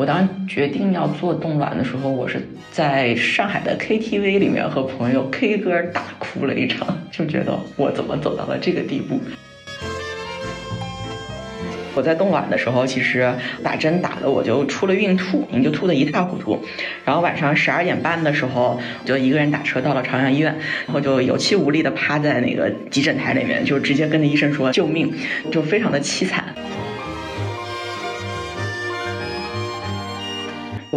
我当时决定要做冻卵的时候，我是在上海的 KTV 里面和朋友 K 歌大哭了一场，就觉得我怎么走到了这个地步。我在冻卵的时候，其实打针打的我就出了孕吐，你就吐得一塌糊涂。然后晚上十二点半的时候，就一个人打车到了朝阳医院，然后就有气无力的趴在那个急诊台里面，就直接跟着医生说救命，就非常的凄惨。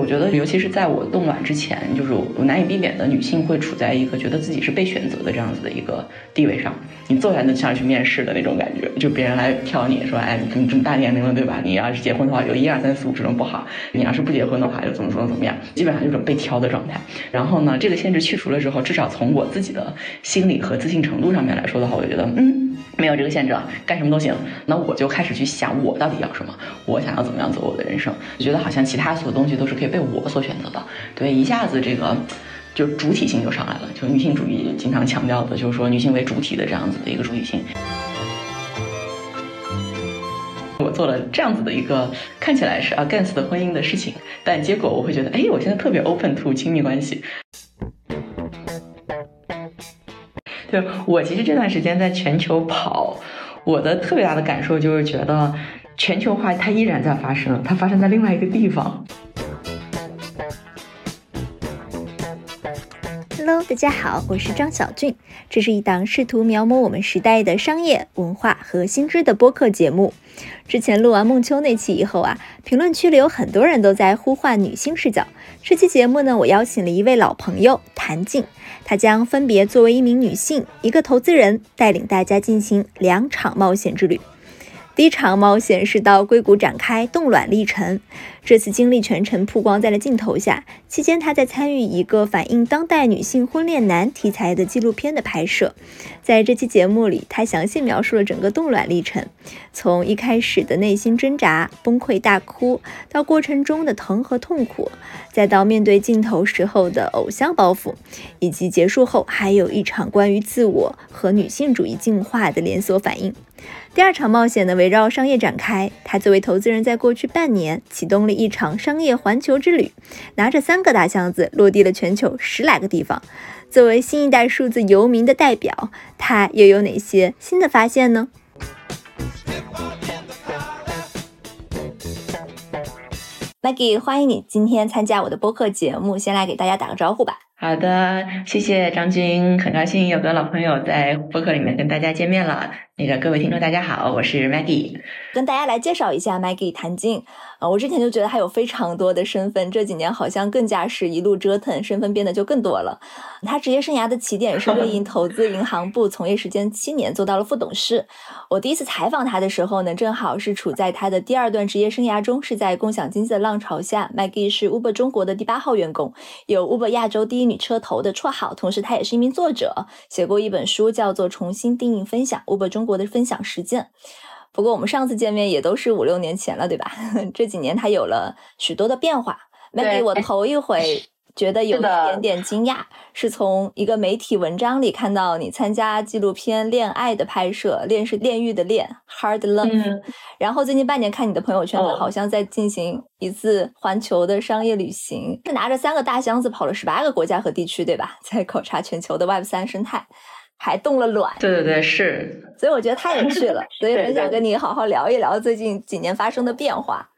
我觉得，尤其是在我冻卵之前，就是我难以避免的，女性会处在一个觉得自己是被选择的这样子的一个地位上。你坐下来就像去面试的那种感觉，就别人来挑你说，哎，你这么大年龄了，对吧？你要是结婚的话，有一二三四五这种不好；你要是不结婚的话，就怎么怎么怎么样。基本上就是被挑的状态。然后呢，这个限制去除了之后，至少从我自己的心理和自信程度上面来说的话，我就觉得，嗯。没有这个限制，干什么都行。那我就开始去想，我到底要什么？我想要怎么样走我的人生？我觉得好像其他所有东西都是可以被我所选择的。对，一下子这个就主体性就上来了。就女性主义经常强调的，就是说女性为主体的这样子的一个主体性。我做了这样子的一个看起来是 against 婚姻的事情，但结果我会觉得，哎，我现在特别 open to 亲密关系。对我其实这段时间在全球跑，我的特别大的感受就是觉得全球化它依然在发生，它发生在另外一个地方。大家好，我是张小俊，这是一档试图描摹我们时代的商业文化和新知的播客节目。之前录完梦秋那期以后啊，评论区里有很多人都在呼唤女性视角。这期节目呢，我邀请了一位老朋友谭静。她将分别作为一名女性、一个投资人，带领大家进行两场冒险之旅。第一场冒险是到硅谷展开冻卵历程，这次经历全程曝光在了镜头下。期间，他在参与一个反映当代女性婚恋难题材的纪录片的拍摄。在这期节目里，他详细描述了整个冻卵历程，从一开始的内心挣扎、崩溃大哭，到过程中的疼和痛苦，再到面对镜头时候的偶像包袱，以及结束后还有一场关于自我和女性主义进化的连锁反应。第二场冒险呢，围绕商业展开。他作为投资人，在过去半年启动了一场商业环球之旅，拿着三个大箱子，落地了全球十来个地方。作为新一代数字游民的代表，他又有哪些新的发现呢？Maggie，欢迎你今天参加我的播客节目，先来给大家打个招呼吧。好的，谢谢张军，很高兴有个老朋友在播客里面跟大家见面了。那个各位听众，大家好，我是 Maggie，跟大家来介绍一下 Maggie 谭静。啊，我之前就觉得她有非常多的身份，这几年好像更加是一路折腾，身份变得就更多了。她职业生涯的起点是瑞银投资银行部，从业时间七年，做到了副董事。我第一次采访她的时候呢，正好是处在她的第二段职业生涯中，是在共享经济的浪潮下。Maggie 是 Uber 中国的第八号员工，有 Uber 亚洲第一女车头的绰号，同时她也是一名作者，写过一本书叫做《重新定义分享 Uber 中国的分享实践》。不过我们上次见面也都是五六年前了，对吧？这几年他有了许多的变化。Maggie，我头一回觉得有一点点惊讶，是从一个媒体文章里看到你参加纪录片《恋爱》的拍摄，恋是炼狱的恋，Hard Love。然后最近半年看你的朋友圈子，好像在进行一次环球的商业旅行，是拿着三个大箱子跑了十八个国家和地区，对吧？在考察全球的 Web 三生态。还冻了卵，对对对，是，所以我觉得他也去了，所以 很想跟你好好聊一聊最近几年发生的变化。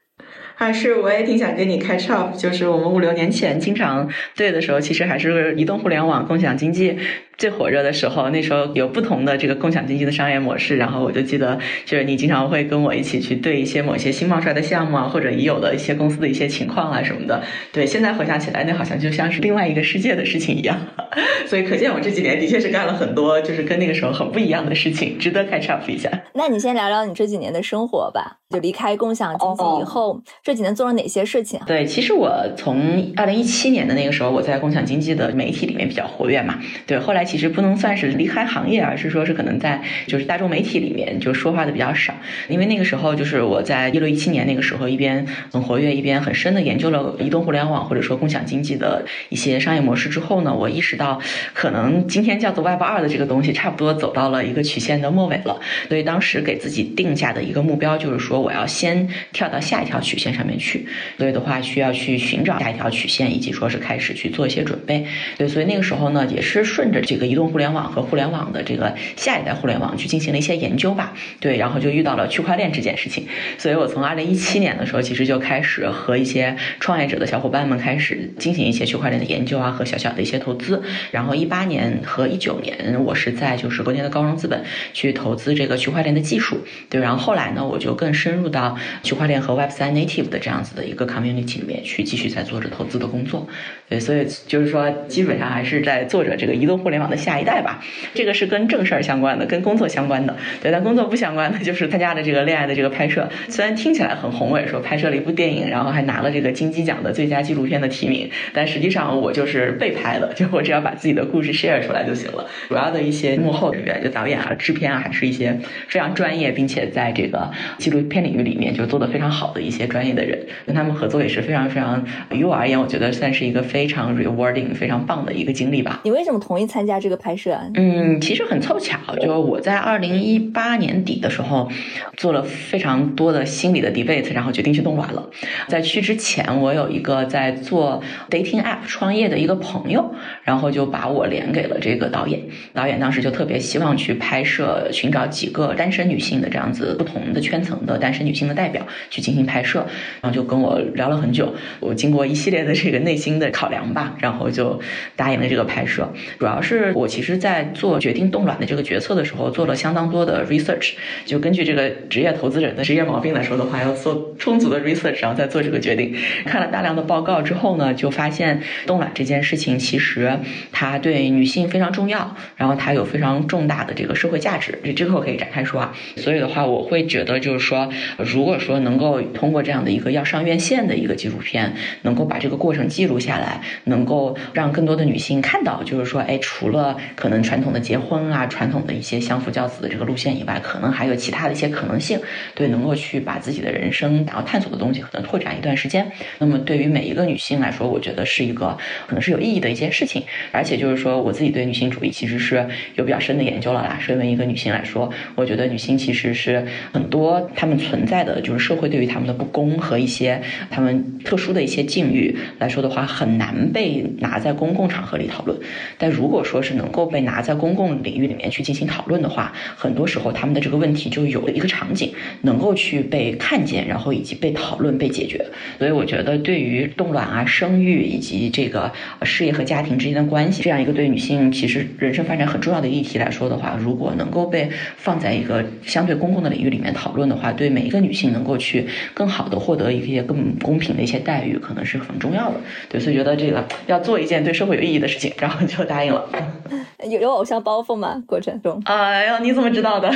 还是我也挺想跟你开 up，就是我们五六年前经常对的时候，其实还是移动互联网、共享经济。最火热的时候，那时候有不同的这个共享经济的商业模式，然后我就记得，就是你经常会跟我一起去对一些某些新冒出来的项目啊，或者已有的一些公司的一些情况啊什么的。对，现在回想起来，那好像就像是另外一个世界的事情一样。所以可见我这几年的确是干了很多，就是跟那个时候很不一样的事情，值得开 up 一下。那你先聊聊你这几年的生活吧，就离开共享经济以后，这几年做了哪些事情？对，其实我从二零一七年的那个时候，我在共享经济的媒体里面比较活跃嘛。对，后来。其实不能算是离开行业，而是说是可能在就是大众媒体里面就说话的比较少，因为那个时候就是我在一六一七年那个时候一边很活跃，一边很深的研究了移动互联网或者说共享经济的一些商业模式之后呢，我意识到。到，可能今天叫做 Web 二的这个东西，差不多走到了一个曲线的末尾了。所以当时给自己定下的一个目标就是说，我要先跳到下一条曲线上面去。所以的话，需要去寻找下一条曲线，以及说是开始去做一些准备。对，所以那个时候呢，也是顺着这个移动互联网和互联网的这个下一代互联网去进行了一些研究吧。对，然后就遇到了区块链这件事情。所以我从二零一七年的时候，其实就开始和一些创业者的小伙伴们开始进行一些区块链的研究啊，和小小的一些投资。然后一八年和一九年，我是在就是国内的高融资本去投资这个区块链的技术。对，然后后来呢，我就更是深入到区块链和 Web 三 Native 的这样子的一个 community 里面去，继续在做着投资的工作。对，所以就是说，基本上还是在做着这个移动互联网的下一代吧。这个是跟正事儿相关的，跟工作相关的。对，但工作不相关的，就是参加的这个恋爱的这个拍摄。虽然听起来很宏伟，说拍摄了一部电影，然后还拿了这个金鸡奖的最佳纪录片的提名，但实际上我就是被拍的，就我只要把自己的故事 share 出来就行了。主要的一些幕后人员，就导演啊、制片啊，还是一些非常专业，并且在这个纪录片领域里面就做得非常好的一些专业的人，跟他们合作也是非常非常，于我而言，我觉得算是一个非常 rewarding、非常棒的一个经历吧。你为什么同意参加这个拍摄？啊嗯，其实很凑巧，就我在二零一八年底的时候做了非常多的心理的 debate，然后决定去冻卵了。在去之前，我有一个在做 dating app 创业的一个朋友，然后就把我连给了这个导演。导演当时就特别希望去拍摄，寻找几个单身女性的这样子不同的圈层的单身女性的代表去进行拍摄，然后就跟我聊了很久。我经过一系列的这个内心的考考量吧，然后就答应了这个拍摄。主要是我其实，在做决定冻卵的这个决策的时候，做了相当多的 research。就根据这个职业投资人的职业毛病来说的话，要做充足的 research，然后再做这个决定。看了大量的报告之后呢，就发现冻卵这件事情其实它对女性非常重要，然后它有非常重大的这个社会价值。这之后可以展开说啊。所以的话，我会觉得就是说，如果说能够通过这样的一个要上院线的一个纪录片，能够把这个过程记录下来，能够让更多的女性看到，就是说，哎，除了可能传统的结婚啊、传统的一些相夫教子的这个路线以外，可能还有其他的一些可能性，对，能够去把自己的人生然后探索的东西可能拓展一段时间。那么对于每一个女性来说，我觉得是一个可能是有意义的一件事情。而且就是说，我自己对女性主义其实是有比较深的研究了啦。身为一个女性来说，我觉得女性其实是很多她们存在的就是社会对于她们的不公和一些她们特殊的一些境遇来说的话，很难难被拿在公共场合里讨论。但如果说是能够被拿在公共领域里面去进行讨论的话，很多时候他们的这个问题就有了一个场景能够去被看见，然后以及被讨论、被解决。所以我觉得，对于冻卵啊、生育以及这个事业和家庭之间的关系，这样一个对女性其实人生发展很重要的议题来说的话，如果能够被放在一个相对公共的领域里面讨论的话，对每一个女性能够去更好的获得一些更公平的一些待遇，可能是很重要的。对，所以觉得这个要做一件对社会有意义的事情，然后就答应了。有有偶像包袱吗？过程中？哎呀，你怎么知道的？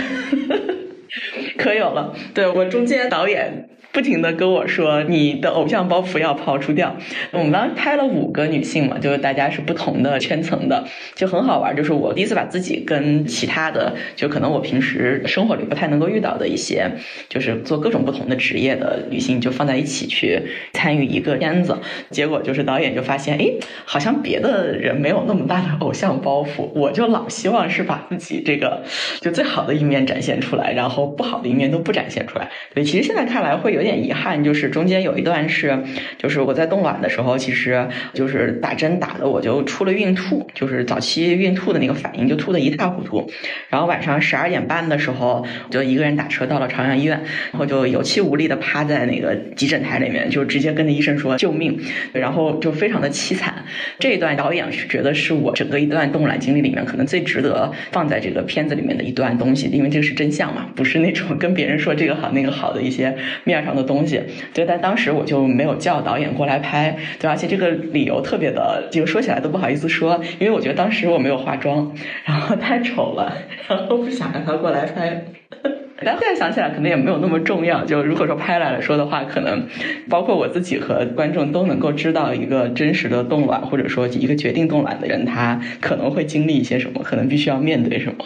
可有了。对我中间导演。不停的跟我说，你的偶像包袱要抛出掉。我们当时拍了五个女性嘛，就是大家是不同的圈层的，就很好玩。就是我第一次把自己跟其他的，就可能我平时生活里不太能够遇到的一些，就是做各种不同的职业的女性，就放在一起去参与一个片子。结果就是导演就发现，哎，好像别的人没有那么大的偶像包袱，我就老希望是把自己这个就最好的一面展现出来，然后不好的一面都不展现出来。对，其实现在看来会有。点遗憾，就是中间有一段是，就是我在冻卵的时候，其实就是打针打的，我就出了孕吐，就是早期孕吐的那个反应，就吐的一塌糊涂。然后晚上十二点半的时候，就一个人打车到了朝阳医院，然后就有气无力的趴在那个急诊台里面，就直接跟着医生说救命，然后就非常的凄惨。这一段导演是觉得是我整个一段冻卵经历里面可能最值得放在这个片子里面的一段东西，因为这个是真相嘛，不是是那种跟别人说这个好那个好的一些面上。的东西，对，但当时我就没有叫导演过来拍，对，而且这个理由特别的，就说起来都不好意思说，因为我觉得当时我没有化妆，然后太丑了，然后不想让他过来拍。但现在想起来，可能也没有那么重要。就如果说拍来了说的话，可能包括我自己和观众都能够知道一个真实的冻卵，或者说一个决定冻卵的人，他可能会经历一些什么，可能必须要面对什么。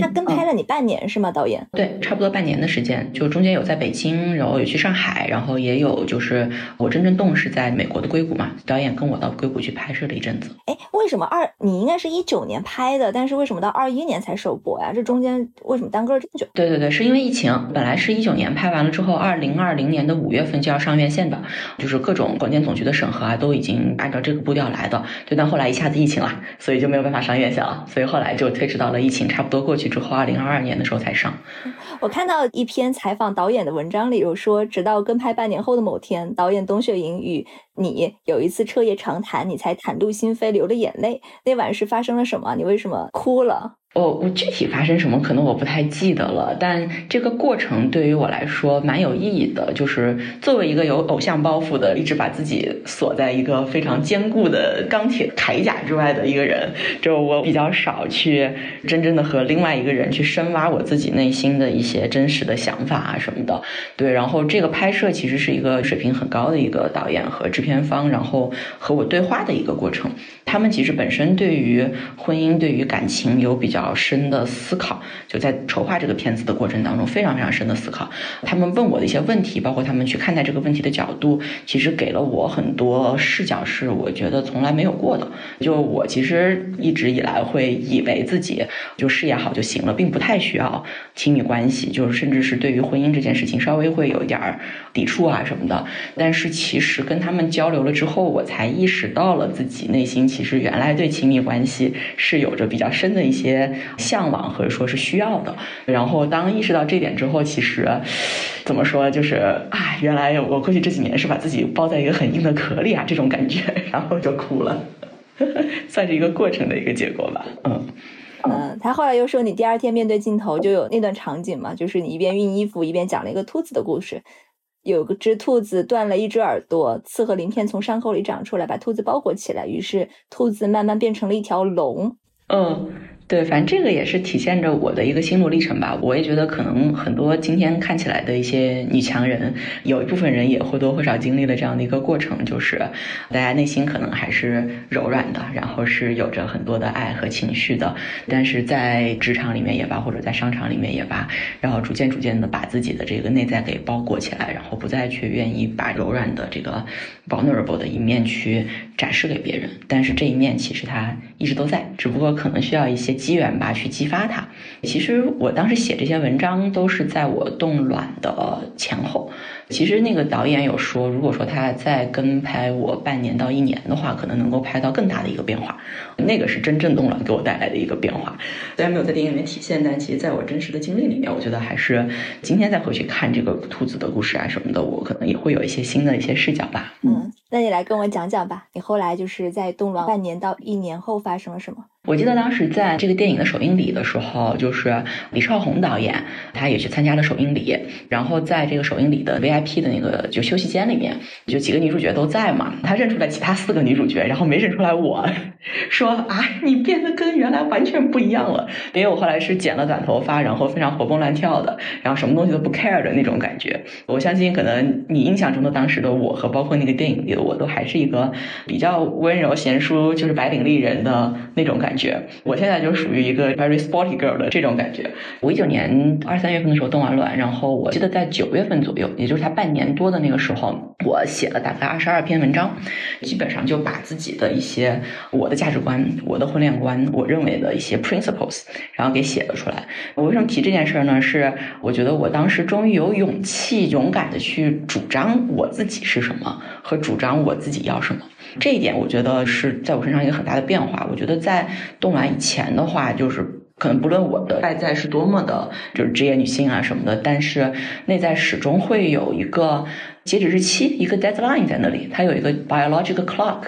他跟拍了你半年是吗？导演？对，差不多半年的时间，就中间有在北京，然后有去上海，然后也有就是我真正动是在美国的硅谷嘛，导演跟我到硅谷去拍摄了一阵子。哎，为什么二你应该是一九年拍的，但是为什么到二一年才首播呀？这中间为什么耽搁了这么久？对对对，是因为疫情，本来是一九年拍完了之后，二零二零年的五月份就要上院线的，就是各种广电总局的审核啊，都已经按照这个步调来的。对，但后来一下子疫情了，所以就没有办法上院线了，所以后来就推迟到了疫情差不多过去之后，二零二二年的时候才上。我看到一篇采访导演的文章里有说，直到跟拍半年后的某天，导演董雪莹与你有一次彻夜长谈，你才袒露心扉，流了眼泪。那晚是发生了什么？你为什么哭了？我我具体发生什么，可能我不太记得了，但这个过程对于我来说蛮有意义的。就是作为一个有偶像包袱的，一直把自己锁在一个非常坚固的钢铁铠甲之外的一个人，就我比较少去真正的和另外一个人去深挖我自己内心的一些真实的想法啊什么的。对，然后这个拍摄其实是一个水平很高的一个导演和制片方，然后和我对话的一个过程。他们其实本身对于婚姻、对于感情有比较较深的思考，就在筹划这个片子的过程当中，非常非常深的思考。他们问我的一些问题，包括他们去看待这个问题的角度，其实给了我很多视角，是我觉得从来没有过的。就我其实一直以来会以为自己就事业好就行了，并不太需要亲密关系，就是甚至是对于婚姻这件事情稍微会有一点抵触啊什么的。但是其实跟他们交流了之后，我才意识到了自己内心。其实原来对亲密关系是有着比较深的一些向往，或者说是需要的。然后当意识到这点之后，其实怎么说，就是啊，原来我过去这几年是把自己包在一个很硬的壳里啊，这种感觉，然后就哭了，算是一个过程的一个结果吧。嗯嗯，他后来又说，你第二天面对镜头就有那段场景嘛，就是你一边熨衣服一边讲了一个兔子的故事。有个只兔子断了一只耳朵，刺和鳞片从伤口里长出来，把兔子包裹起来，于是兔子慢慢变成了一条龙。嗯。对，反正这个也是体现着我的一个心路历程吧。我也觉得可能很多今天看起来的一些女强人，有一部分人也或多或少经历了这样的一个过程，就是大家内心可能还是柔软的，然后是有着很多的爱和情绪的。但是在职场里面也罢，或者在商场里面也罢，然后逐渐逐渐的把自己的这个内在给包裹起来，然后不再去愿意把柔软的这个 vulnerable 的一面去展示给别人。但是这一面其实它一直都在，只不过可能需要一些。机缘吧，去激发它。其实我当时写这些文章都是在我冻卵的前后。其实那个导演有说，如果说他再跟拍我半年到一年的话，可能能够拍到更大的一个变化。那个是真正冻卵给我带来的一个变化，虽然没有在电影里面体现，但其实在我真实的经历里面，我觉得还是今天再回去看这个兔子的故事啊什么的，我可能也会有一些新的一些视角吧。嗯，那你来跟我讲讲吧，你后来就是在冻卵半年到一年后发生了什么？我记得当时在这个电影的首映礼的时候，就是李少红导演，他也去参加了首映礼。然后在这个首映礼的 VIP 的那个就休息间里面，就几个女主角都在嘛。他认出来其他四个女主角，然后没认出来我，说啊，你变得跟原来完全不一样了。因为我后来是剪了短头发，然后非常活蹦乱跳的，然后什么东西都不 care 的那种感觉。我相信可能你印象中的当时的我和包括那个电影里的我都还是一个比较温柔贤淑，就是白领丽人的那种感觉。觉，我现在就属于一个 very sporty girl 的这种感觉。我一九年二三月份的时候冻完卵，然后我记得在九月份左右，也就是他半年多的那个时候，我写了大概二十二篇文章，基本上就把自己的一些我的价值观、我的婚恋观、我认为的一些 principles，然后给写了出来。我为什么提这件事儿呢？是我觉得我当时终于有勇气、勇敢的去主张我自己是什么，和主张我自己要什么。这一点我觉得是在我身上一个很大的变化。我觉得在冻卵以前的话，就是可能不论我的外在是多么的，就是职业女性啊什么的，但是内在始终会有一个截止日期，一个 deadline 在那里，它有一个 biological clock。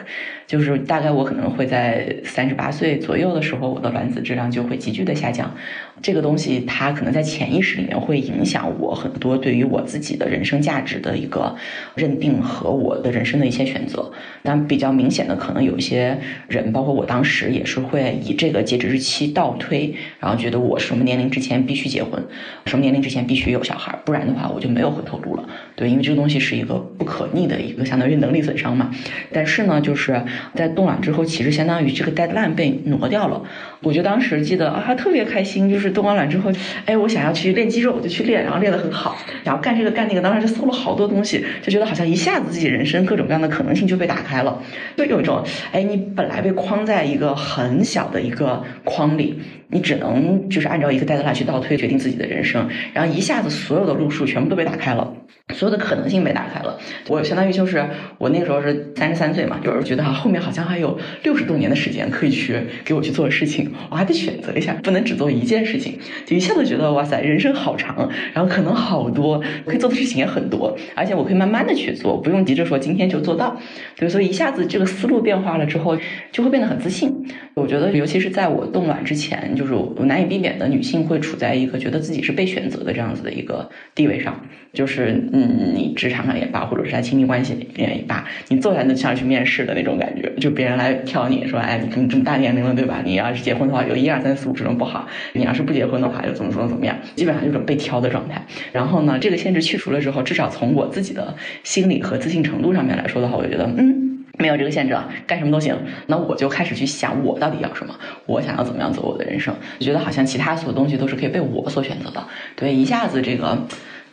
就是大概我可能会在三十八岁左右的时候，我的卵子质量就会急剧的下降。这个东西它可能在潜意识里面会影响我很多对于我自己的人生价值的一个认定和我的人生的一些选择。但比较明显的，可能有一些人，包括我当时也是会以这个截止日期倒推，然后觉得我什么年龄之前必须结婚，什么年龄之前必须有小孩，不然的话我就没有回头路了。对，因为这个东西是一个不可逆的一个相当于能力损伤嘛。但是呢，就是在冻卵之后，其实相当于这个 deadline 被挪掉了。我就当时记得啊，特别开心，就是动完卵之后，哎，我想要去练肌肉，我就去练，然后练得很好，然后干这个干那个，当时就搜了好多东西，就觉得好像一下子自己人生各种各样的可能性就被打开了，就有一种，哎，你本来被框在一个很小的一个框里。你只能就是按照一个 deadline 去倒推决定自己的人生，然后一下子所有的路数全部都被打开了，所有的可能性被打开了。我相当于就是我那个时候是三十三岁嘛，就是觉得哈后面好像还有六十多年的时间可以去给我去做事情，我还得选择一下，不能只做一件事情。就一下子觉得哇塞，人生好长，然后可能好多可以做的事情也很多，而且我可以慢慢的去做，不用急着说今天就做到。对，所以一下子这个思路变化了之后，就会变得很自信。我觉得尤其是在我冻卵之前。就是我难以避免的，女性会处在一个觉得自己是被选择的这样子的一个地位上，就是嗯，你职场上也罢，或者是在亲密关系里面也罢，你坐在那像去面试的那种感觉，就别人来挑你说，哎，你这么大年龄了，对吧？你要是结婚的话，有一二三四五这种不好；你要是不不结婚的话，又怎么怎么怎么样？基本上就是被挑的状态。然后呢，这个限制去除了之后，至少从我自己的心理和自信程度上面来说的话，我觉得嗯。没有这个限制了，干什么都行。那我就开始去想，我到底要什么？我想要怎么样走我的人生？就觉得好像其他所有东西都是可以被我所选择的。对，一下子这个。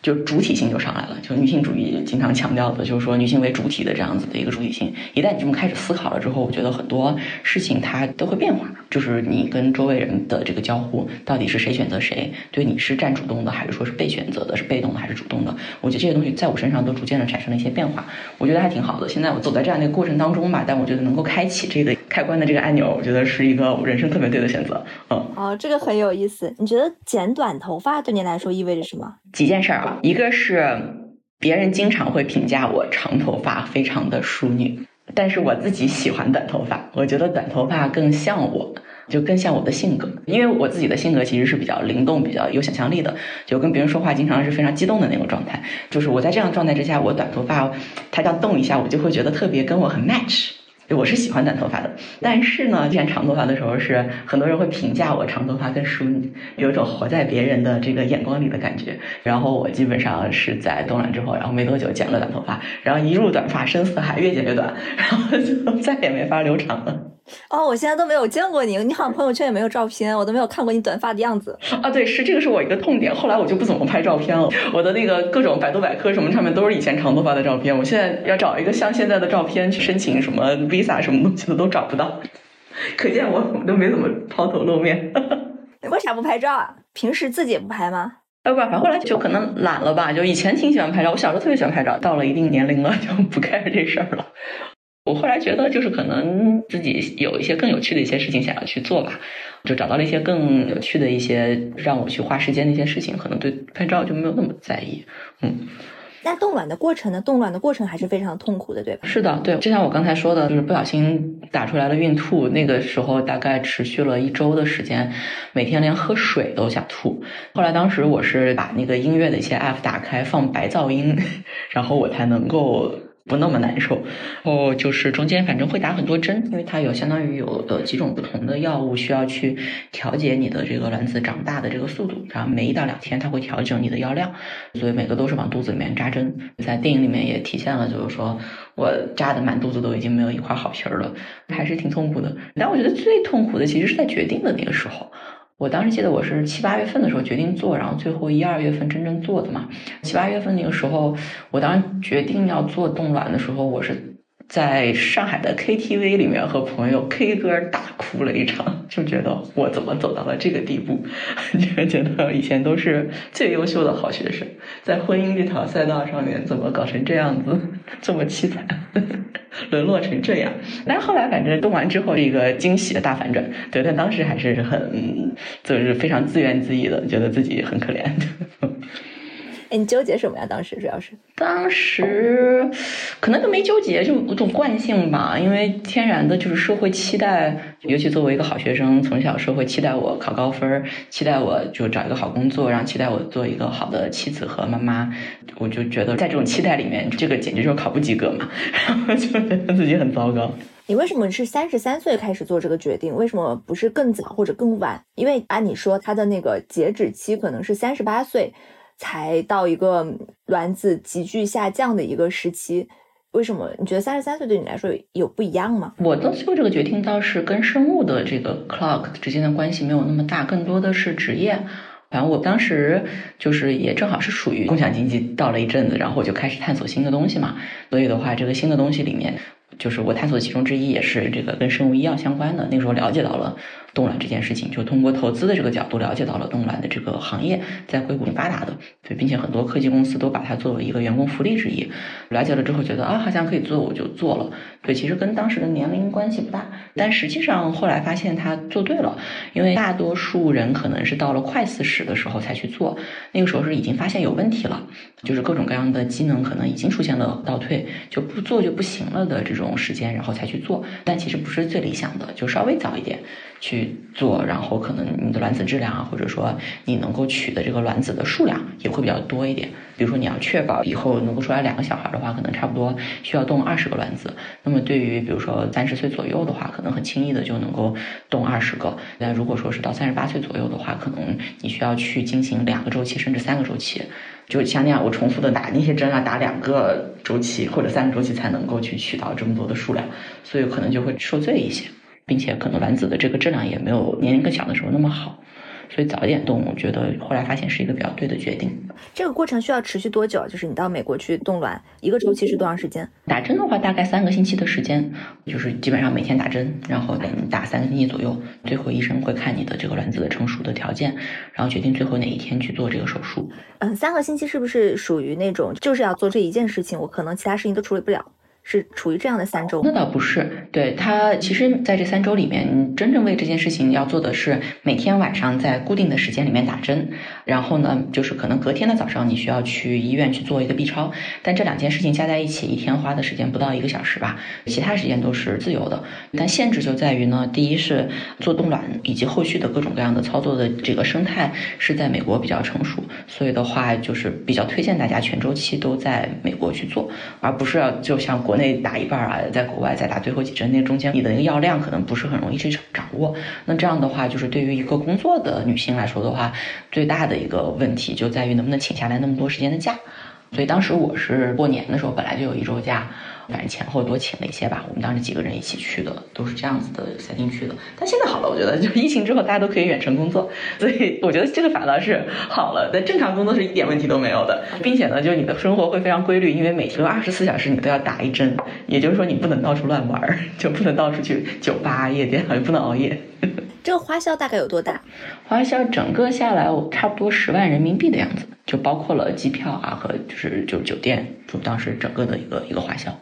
就主体性就上来了，就女性主义经常强调的，就是说女性为主体的这样子的一个主体性。一旦你这么开始思考了之后，我觉得很多事情它都会变化。就是你跟周围人的这个交互，到底是谁选择谁？对，你是占主动的，还是说是被选择的？是被动的还是主动的？我觉得这些东西在我身上都逐渐的产生了一些变化，我觉得还挺好的。现在我走在这样的一个过程当中吧，但我觉得能够开启这个开关的这个按钮，我觉得是一个人生特别对的选择。嗯，哦，这个很有意思。你觉得剪短头发对你来说意味着什么？几件事儿一个是别人经常会评价我长头发非常的淑女，但是我自己喜欢短头发，我觉得短头发更像我，就更像我的性格，因为我自己的性格其实是比较灵动、比较有想象力的，就跟别人说话经常是非常激动的那种状态，就是我在这样状态之下，我短头发它这样动一下，我就会觉得特别跟我很 match。我是喜欢短头发的，但是呢，剪长头发的时候是很多人会评价我长头发更淑女，有一种活在别人的这个眼光里的感觉。然后我基本上是在冻卵之后，然后没多久剪了短头发，然后一入短发深似海，越剪越短，然后就 再也没法留长了。哦，我现在都没有见过你，你好像朋友圈也没有照片，我都没有看过你短发的样子。啊，对，是这个是我一个痛点，后来我就不怎么拍照片了。我的那个各种百度百科什么上面都是以前长头发的照片，我现在要找一个像现在的照片去申请什么 visa 什么东西的都找不到，可见我都没怎么抛头露面。你为啥不拍照啊？平时自己也不拍吗？哎不，反正后来就可能懒了吧。就以前挺喜欢拍照，我小时候特别喜欢拍照，到了一定年龄了就不 care 这事儿了。我后来觉得，就是可能自己有一些更有趣的一些事情想要去做吧，就找到了一些更有趣的一些让我去花时间的一些事情，可能对拍照就没有那么在意。嗯，那冻卵的过程呢？冻卵的过程还是非常痛苦的，对吧？是的，对，就像我刚才说的，就是不小心打出来了孕吐，那个时候大概持续了一周的时间，每天连喝水都想吐。后来当时我是把那个音乐的一些 app 打开放白噪音，然后我才能够。不那么难受，哦，就是中间反正会打很多针，因为它有相当于有的几种不同的药物需要去调节你的这个卵子长大的这个速度，然后每一到两天它会调整你的药量，所以每个都是往肚子里面扎针。在电影里面也体现了，就是说我扎的满肚子都已经没有一块好皮儿了，还是挺痛苦的。但我觉得最痛苦的其实是在决定的那个时候。我当时记得我是七八月份的时候决定做，然后最后一二月份真正做的嘛。七八月份那个时候，我当时决定要做冻卵的时候，我是。在上海的 KTV 里面和朋友 K 歌大哭了一场，就觉得我怎么走到了这个地步？就觉得以前都是最优秀的好学生，在婚姻这条赛道上面怎么搞成这样子，这么凄惨，沦落成这样？但后来反正动完之后是一个惊喜的大反转，对，但当时还是很就是非常自怨自艾的，觉得自己很可怜。哎，你纠结什么呀？当时主要是当时可能都没纠结，就有种惯性吧。因为天然的就是社会期待，尤其作为一个好学生，从小社会期待我考高分，期待我就找一个好工作，然后期待我做一个好的妻子和妈妈。我就觉得在这种期待里面，这个简直就是考不及格嘛，然后就觉得自己很糟糕。你为什么是三十三岁开始做这个决定？为什么不是更早或者更晚？因为按你说，他的那个截止期可能是三十八岁。才到一个卵子急剧下降的一个时期。为什么你觉得三十三岁对你来说有不一样吗？我当时做这个决定倒是跟生物的这个 clock 之间的关系没有那么大，更多的是职业。反正我当时就是也正好是属于共享经济到了一阵子，然后我就开始探索新的东西嘛。所以的话，这个新的东西里面，就是我探索其中之一也是这个跟生物医药相关的。那时候了解到了。动卵这件事情，就通过投资的这个角度了解到了动卵的这个行业在硅谷挺发达的，对，并且很多科技公司都把它作为一个员工福利之一。了解了之后，觉得啊，好像可以做，我就做了。对，其实跟当时的年龄关系不大，但实际上后来发现他做对了，因为大多数人可能是到了快四十的时候才去做，那个时候是已经发现有问题了，就是各种各样的机能可能已经出现了倒退，就不做就不行了的这种时间，然后才去做。但其实不是最理想的，就稍微早一点。去做，然后可能你的卵子质量啊，或者说你能够取的这个卵子的数量也会比较多一点。比如说你要确保以后能够出来两个小孩的话，可能差不多需要冻二十个卵子。那么对于比如说三十岁左右的话，可能很轻易的就能够冻二十个。但如果说是到三十八岁左右的话，可能你需要去进行两个周期甚至三个周期。就像那样，我重复的打那些针啊，打两个周期或者三个周期才能够去取到这么多的数量，所以可能就会受罪一些。并且可能卵子的这个质量也没有年龄更小的时候那么好，所以早一点动，我觉得后来发现是一个比较对的决定。这个过程需要持续多久？就是你到美国去冻卵，一个周期是多长时间？打针的话，大概三个星期的时间，就是基本上每天打针，然后等打三个星期左右，最后医生会看你的这个卵子的成熟的条件，然后决定最后哪一天去做这个手术。嗯，三个星期是不是属于那种就是要做这一件事情，我可能其他事情都处理不了？是处于这样的三周，那倒不是。对他，其实在这三周里面，真正为这件事情要做的是每天晚上在固定的时间里面打针，然后呢，就是可能隔天的早上你需要去医院去做一个 B 超，但这两件事情加在一起，一天花的时间不到一个小时吧，其他时间都是自由的。但限制就在于呢，第一是做冻卵以及后续的各种各样的操作的这个生态是在美国比较成熟，所以的话就是比较推荐大家全周期都在美国去做，而不是要就像国。那打一半啊，在国外再打最后几针，那中间你的那个药量可能不是很容易去掌握。那这样的话，就是对于一个工作的女性来说的话，最大的一个问题就在于能不能请下来那么多时间的假。所以当时我是过年的时候，本来就有一周假。反正前后多请了一些吧，我们当时几个人一起去的，都是这样子的赛定去的。但现在好了，我觉得就疫情之后大家都可以远程工作，所以我觉得这个反倒是好了。在正常工作是一点问题都没有的，并且呢，就你的生活会非常规律，因为每天二十四小时你都要打一针，也就是说你不能到处乱玩，就不能到处去酒吧、夜店，也不能熬夜。这个花销大概有多大？花销整个下来，我差不多十万人民币的样子，就包括了机票啊和就是就酒店，就当时整个的一个一个花销。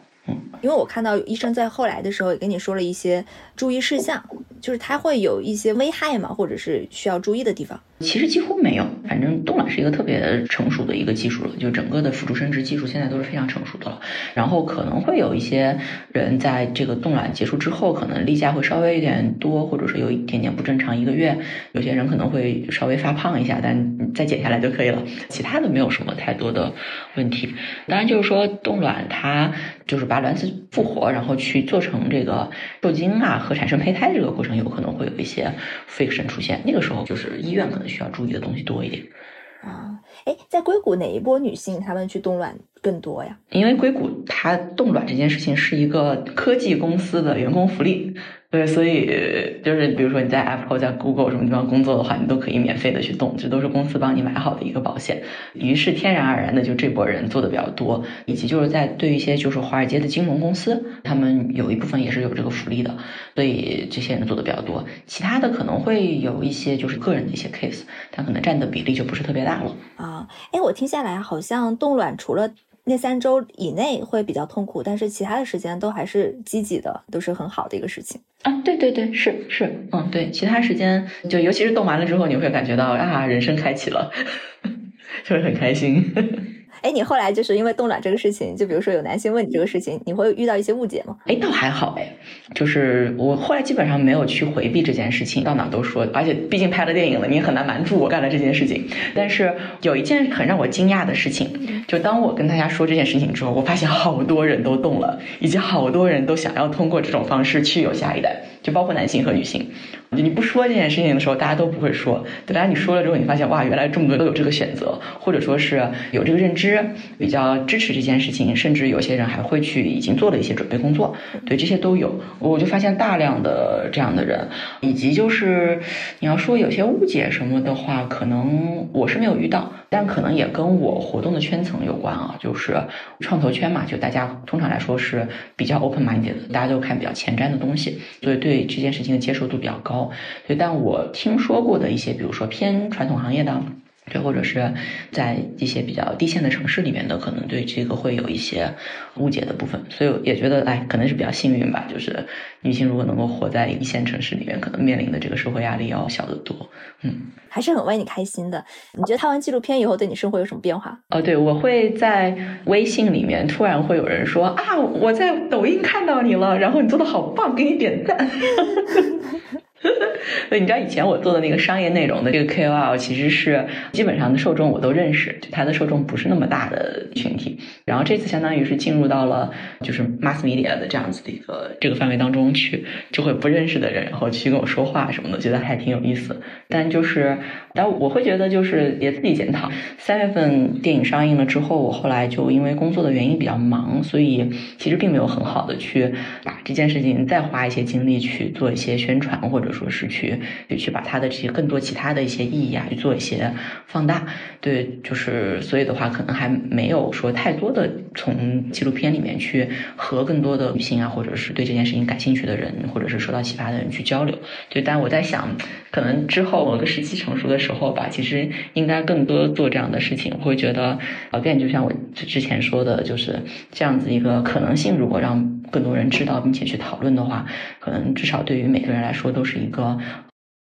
因为我看到医生在后来的时候也跟你说了一些注意事项，就是它会有一些危害嘛，或者是需要注意的地方。其实几乎没有，反正冻卵是一个特别成熟的一个技术了，就整个的辅助生殖技术现在都是非常成熟的了。然后可能会有一些人在这个冻卵结束之后，可能例假会稍微有点多，或者是有一点点不正常，一个月有些人可能会稍微发胖一下，但再减下来就可以了。其他的没有什么太多的问题。当然就是说冻卵它就是把卵子复活，然后去做成这个受精啊和产生胚胎这个过程，有可能会有一些 friction 出现，那个时候就是医院可能。需要注意的东西多一点啊！哎，在硅谷哪一波女性她们去冻卵更多呀？因为硅谷它冻卵这件事情是一个科技公司的员工福利。对，所以就是比如说你在 Apple、在 Google 什么地方工作的话，你都可以免费的去冻，这都是公司帮你买好的一个保险。于是天然而然的就这波人做的比较多，以及就是在对一些就是华尔街的金融公司，他们有一部分也是有这个福利的，所以这些人做的比较多。其他的可能会有一些就是个人的一些 case，它可能占的比例就不是特别大了啊。哎，我听下来好像冻卵除了那三周以内会比较痛苦，但是其他的时间都还是积极的，都是很好的一个事情。啊，对对对，是是，嗯，对，其他时间就尤其是动完了之后，你会感觉到啊，人生开启了，就会很开心。哎，你后来就是因为冻卵这个事情，就比如说有男性问你这个事情，你会遇到一些误解吗？哎，倒还好哎，就是我后来基本上没有去回避这件事情，到哪都说，而且毕竟拍了电影了，你也很难瞒住我干了这件事情。但是有一件很让我惊讶的事情，就当我跟大家说这件事情之后，我发现好多人都动了，以及好多人都想要通过这种方式去有下一代。就包括男性和女性。你不说这件事情的时候，大家都不会说。等到你说了之后，你发现哇，原来这么多都有这个选择，或者说是有这个认知，比较支持这件事情，甚至有些人还会去已经做了一些准备工作。对，这些都有。我就发现大量的这样的人，以及就是你要说有些误解什么的话，可能我是没有遇到，但可能也跟我活动的圈层有关啊。就是创投圈嘛，就大家通常来说是比较 open minded 的，大家都看比较前瞻的东西，所以对这件事情的接受度比较高。所以，但我听说过的一些，比如说偏传统行业的，对，或者是在一些比较低线的城市里面的，可能对这个会有一些误解的部分。所以也觉得，哎，可能是比较幸运吧。就是女性如果能够活在一线城市里面，可能面临的这个社会压力要小得多。嗯，还是很为你开心的。你觉得看完纪录片以后，对你生活有什么变化？哦，对，我会在微信里面突然会有人说啊，我在抖音看到你了，然后你做的好棒，给你点赞。对，你知道以前我做的那个商业内容的这个 KOL，其实是基本上的受众我都认识，就他的受众不是那么大的群体。然后这次相当于是进入到了就是 mass media 的这样子的一个这个范围当中去，就会不认识的人然后去跟我说话什么的，觉得还挺有意思。但就是，但我会觉得就是也自己检讨，三月份电影上映了之后，我后来就因为工作的原因比较忙，所以其实并没有很好的去把这件事情再花一些精力去做一些宣传或者。说是去去把它的这些更多其他的一些意义啊，去做一些放大。对，就是所以的话，可能还没有说太多的从纪录片里面去和更多的女性啊，或者是对这件事情感兴趣的人，或者是受到启发的人去交流。对，但我在想，可能之后某个时期成熟的时候吧，其实应该更多做这样的事情。我会觉得，呃，变就像我之前说的，就是这样子一个可能性。如果让更多人知道并且去讨论的话，可能至少对于每个人来说都是一个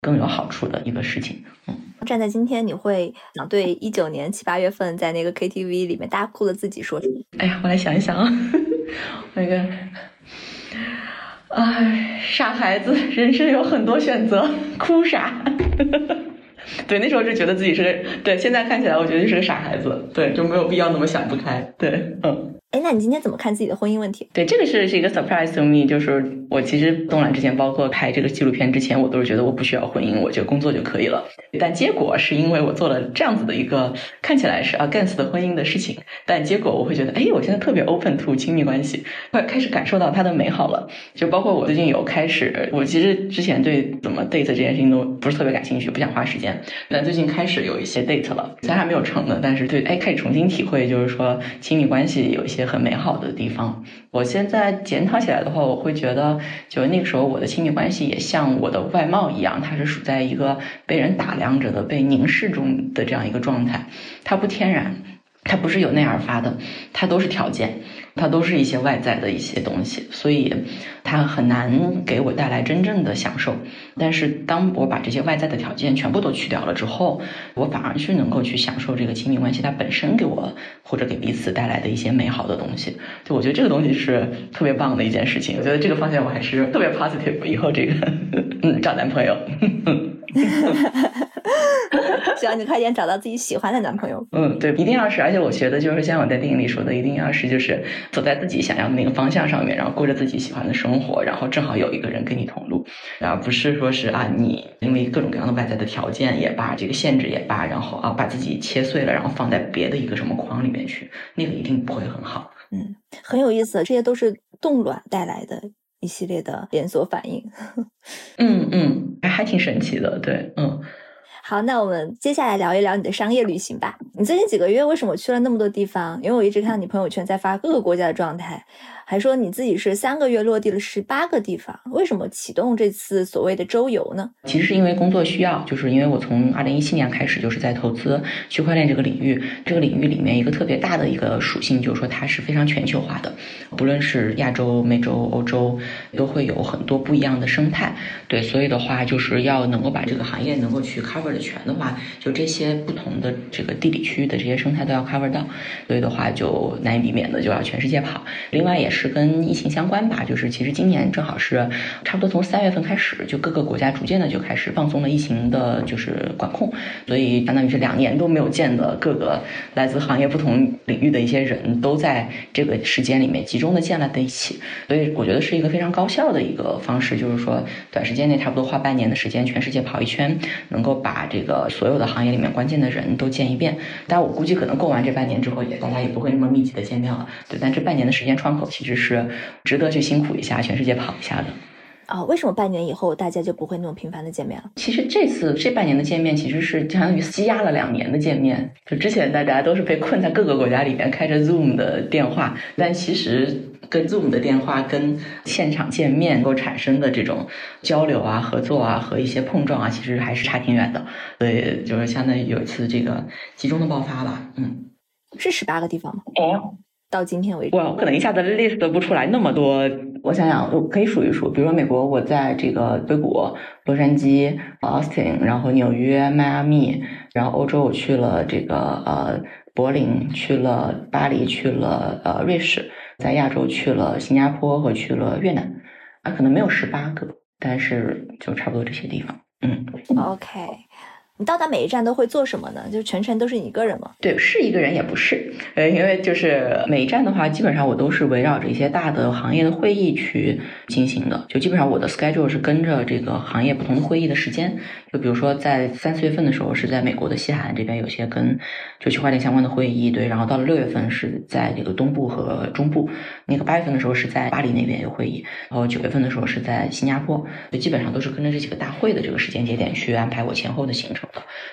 更有好处的一个事情。嗯，站在今天，你会想对一九年七八月份在那个 KTV 里面大哭的自己说什么？哎呀，我来想一想啊，那个，哎，傻孩子，人生有很多选择，哭啥？对，那时候就觉得自己是对，现在看起来我觉得就是个傻孩子，对，就没有必要那么想不开，对，嗯。哎，那你今天怎么看自己的婚姻问题？对，这个是是一个 surprise to me，就是我其实动卵之前，包括拍这个纪录片之前，我都是觉得我不需要婚姻，我就工作就可以了。但结果是因为我做了这样子的一个看起来是 against 的婚姻的事情，但结果我会觉得，哎，我现在特别 open to 亲密关系，快开始感受到它的美好了。就包括我最近有开始，我其实之前对怎么 date 这件事情都不是特别感兴趣，不想花时间。但最近开始有一些 date 了，虽然还没有成呢，但是对，哎，开始重新体会，就是说亲密关系有一些很美好的地。方，我现在检讨起来的话，我会觉得，就那个时候我的亲密关系也像我的外貌一样，它是处在一个被人打量着的、被凝视中的这样一个状态，它不天然，它不是由内而发的，它都是条件。它都是一些外在的一些东西，所以它很难给我带来真正的享受。但是当我把这些外在的条件全部都去掉了之后，我反而是能够去享受这个亲密关系它本身给我或者给彼此带来的一些美好的东西。就我觉得这个东西是特别棒的一件事情。我觉得这个方向我还是特别 positive。以后这个嗯找男朋友。希望你快点找到自己喜欢的男朋友。嗯，对，一定要是，而且我觉得就是像我在电影里说的，一定要是就是走在自己想要的那个方向上面，然后过着自己喜欢的生活，然后正好有一个人跟你同路，而不是说是啊，你因为各种各样的外在的条件也罢，这个限制也罢，然后啊把自己切碎了，然后放在别的一个什么框里面去，那个一定不会很好。嗯，很有意思，这些都是冻卵带来的一系列的连锁反应。嗯嗯，还还挺神奇的，对，嗯。好，那我们接下来聊一聊你的商业旅行吧。你最近几个月为什么去了那么多地方？因为我一直看到你朋友圈在发各个国家的状态。还说你自己是三个月落地了十八个地方，为什么启动这次所谓的周游呢？其实是因为工作需要，就是因为我从二零一七年开始就是在投资区块链这个领域，这个领域里面一个特别大的一个属性就是说它是非常全球化的，不论是亚洲、美洲、欧洲，都会有很多不一样的生态。对，所以的话就是要能够把这个行业能够去 cover 的全的话，就这些不同的这个地理区域的这些生态都要 cover 到，所以的话就难以避免的就要全世界跑。另外也是。是跟疫情相关吧，就是其实今年正好是差不多从三月份开始，就各个国家逐渐的就开始放松了疫情的就是管控，所以相当于是两年都没有见的各个来自行业不同领域的一些人都在这个时间里面集中的建了在一起，所以我觉得是一个非常高效的一个方式，就是说短时间内差不多花半年的时间全世界跑一圈，能够把这个所有的行业里面关键的人都见一遍。但我估计可能过完这半年之后，也大家也不会那么密集的见面了。对，但这半年的时间窗口其实是值得去辛苦一下，全世界跑一下的。啊，为什么半年以后大家就不会那么频繁的见面了？其实这次这半年的见面，其实是相当于积压了两年的见面。就之前大家都是被困在各个国家里面开着 Zoom 的电话，但其实跟 Zoom 的电话跟现场见面能够产生的这种交流啊、合作啊和一些碰撞啊，其实还是差挺远的。所以就是相当于有一次这个集中的爆发吧。嗯，是十八个地方吗？哦。到今天为止，我可能一下子 list 不出来那么多。我想想，我可以数一数。比如说美国，我在这个硅谷、洛杉矶、Austin，然后纽约、迈阿密，然后欧洲我去了这个呃柏林，去了巴黎，去了呃瑞士，在亚洲去了新加坡和去了越南。啊，可能没有十八个，但是就差不多这些地方。嗯，OK。你到达每一站都会做什么呢？就全程都是你一个人吗？对，是一个人也不是，呃，因为就是每一站的话，基本上我都是围绕着一些大的行业的会议去进行的。就基本上我的 schedule 是跟着这个行业不同的会议的时间。就比如说在三四月份的时候是在美国的西海岸这边有些跟就区块链相关的会议，对。然后到了六月份是在这个东部和中部。那个八月份的时候是在巴黎那边有会议，然后九月份的时候是在新加坡。就基本上都是跟着这几个大会的这个时间节点去安排我前后的行程。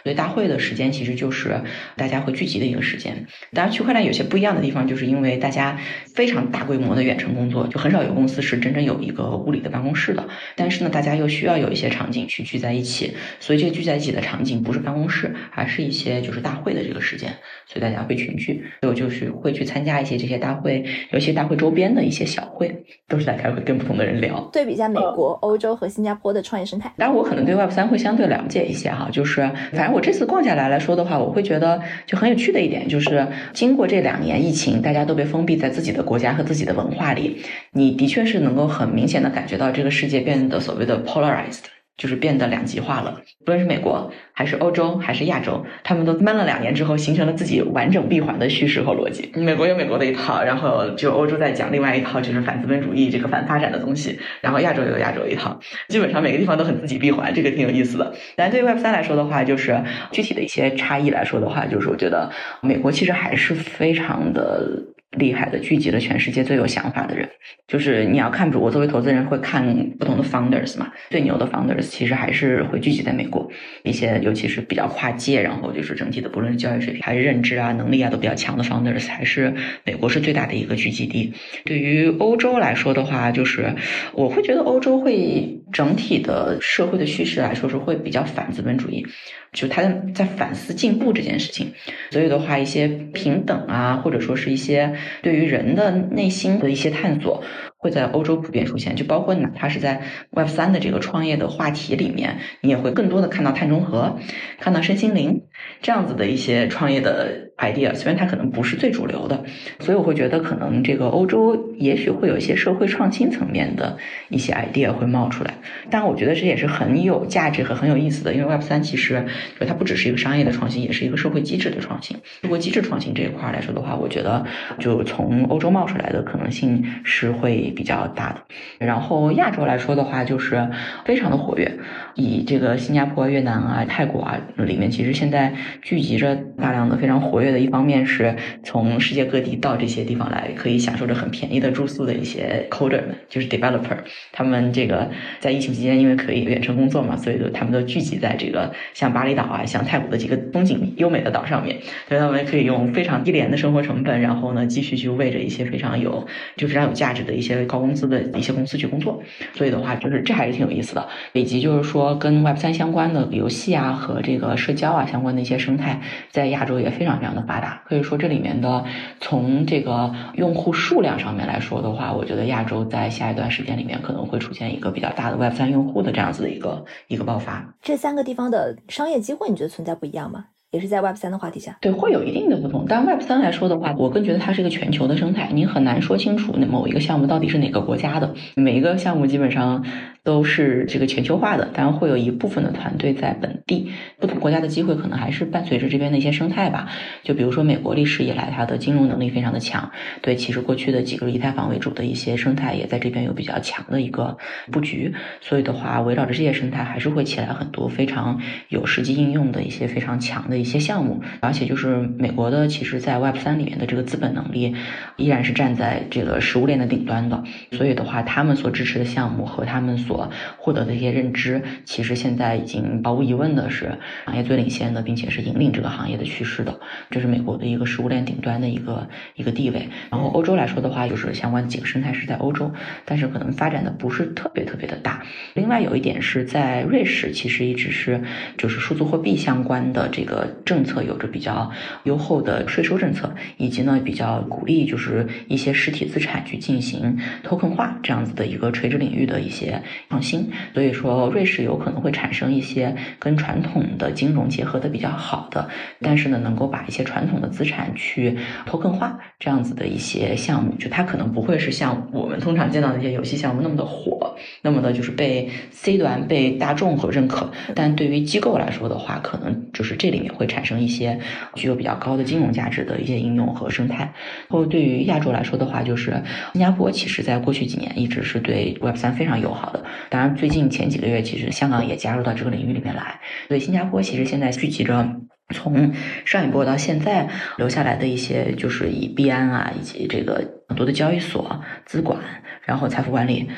所以大会的时间其实就是大家会聚集的一个时间。当然，区块链有些不一样的地方，就是因为大家非常大规模的远程工作，就很少有公司是真正有一个物理的办公室的。但是呢，大家又需要有一些场景去聚在一起，所以这个聚在一起的场景不是办公室，而是一些就是大会的这个时间。所以大家会群聚，所以我就是会去参加一些这些大会，尤其大会周边的一些小会，都是在开会，跟不同的人聊。对比一下美国、欧洲和新加坡的创业生态。当然，我可能对 Web 三会相对了解一些哈，就是。反正我这次逛下来来说的话，我会觉得就很有趣的一点，就是经过这两年疫情，大家都被封闭在自己的国家和自己的文化里，你的确是能够很明显的感觉到这个世界变得所谓的 polarized。就是变得两极化了，不论是美国还是欧洲还是亚洲，他们都闷了两年之后，形成了自己完整闭环的叙事和逻辑。美国有美国的一套，然后就欧洲在讲另外一套，就是反资本主义这个反发展的东西，然后亚洲有亚洲一套，基本上每个地方都很自己闭环，这个挺有意思的。但对于 Web 三来说的话，就是具体的一些差异来说的话，就是我觉得美国其实还是非常的。厉害的，聚集了全世界最有想法的人。就是你要看主我作为投资人会看不同的 founders 嘛，最牛的 founders 其实还是会聚集在美国。一些尤其是比较跨界，然后就是整体的不论是教育水平还是认知啊、能力啊都比较强的 founders，还是美国是最大的一个聚集地。对于欧洲来说的话，就是我会觉得欧洲会整体的社会的叙事来说是会比较反资本主义。就他在反思进步这件事情，所以的话，一些平等啊，或者说是一些对于人的内心的一些探索，会在欧洲普遍出现。就包括哪怕是在 Web 三的这个创业的话题里面，你也会更多的看到碳中和，看到身心灵这样子的一些创业的。idea 虽然它可能不是最主流的，所以我会觉得可能这个欧洲也许会有一些社会创新层面的一些 idea 会冒出来，但我觉得这也是很有价值和很有意思的，因为 Web 三其实就它不只是一个商业的创新，也是一个社会机制的创新。社会机制创新这一块来说的话，我觉得就从欧洲冒出来的可能性是会比较大的。然后亚洲来说的话，就是非常的活跃，以这个新加坡、越南啊、泰国啊里面，其实现在聚集着大量的非常活跃。的一方面是从世界各地到这些地方来，可以享受着很便宜的住宿的一些 coder 们，就是 developer，他们这个在疫情期间，因为可以远程工作嘛，所以他们都聚集在这个像巴厘岛啊、像泰国的几个风景优美的岛上面，所以他们也可以用非常低廉的生活成本，然后呢继续去为着一些非常有就非常有价值的一些高工资的一些公司去工作。所以的话，就是这还是挺有意思的，以及就是说跟 Web 三相关的游戏啊和这个社交啊相关的一些生态，在亚洲也非常非常。的发达，可以说这里面的从这个用户数量上面来说的话，我觉得亚洲在下一段时间里面可能会出现一个比较大的 Web 三用户的这样子的一个一个爆发。这三个地方的商业机会，你觉得存在不一样吗？也是在 Web 三的话题下？对，会有一定的不同。但 Web 三来说的话，我更觉得它是一个全球的生态，你很难说清楚那某一个项目到底是哪个国家的。每一个项目基本上都是这个全球化的，当然会有一部分的团队在本地。不同国家的机会可能还是伴随着这边的一些生态吧。就比如说美国历史以来，它的金融能力非常的强。对，其实过去的几个以太坊为主的一些生态也在这边有比较强的一个布局。所以的话，围绕着这些生态，还是会起来很多非常有实际应用的一些非常强的一些项目。而且就是美国的，其实在 Web 三里面的这个资本能力，依然是站在这个食物链的顶端的。所以的话，他们所支持的项目和他们所获得的一些认知，其实现在已经毫无疑问的是行业最领先的，并且是引领这个行业的趋势的。这是美国的一个食物链顶端的一个一个地位。然后欧洲来说的话，就是相关几个生态是在欧洲，但是可能发展的不是特别特别的大。另外有一点是在瑞士，其实一直是就是数字货币相关的这个政策有着比较优厚的税收政策，以及呢比较鼓励就是一些实体资产去进行 token 化这样子的一个垂直领域的一些创新。所以说瑞士有可能会产生一些跟传统的金融结合的比较好的，但是呢能够把一些传统的资产去 token 化这样子的一些项目，就它可能不会是像我们通常见到的一些游戏项目那么的火，那么的就是被 C 端被大众所认可。但对于机构来说的话，可能就是这里面会产生一些具有比较高的金融价值的一些应用和生态。或对于亚洲来说的话，就是新加坡其实在过去几年一直是对 Web 三非常友好的。当然，最近前几个月其实香港也加入到这个领域里面来，所以新加坡其实现在聚集着。从上一波到现在留下来的一些，就是以币安啊，以及这个很多的交易所、资管，然后财富管理。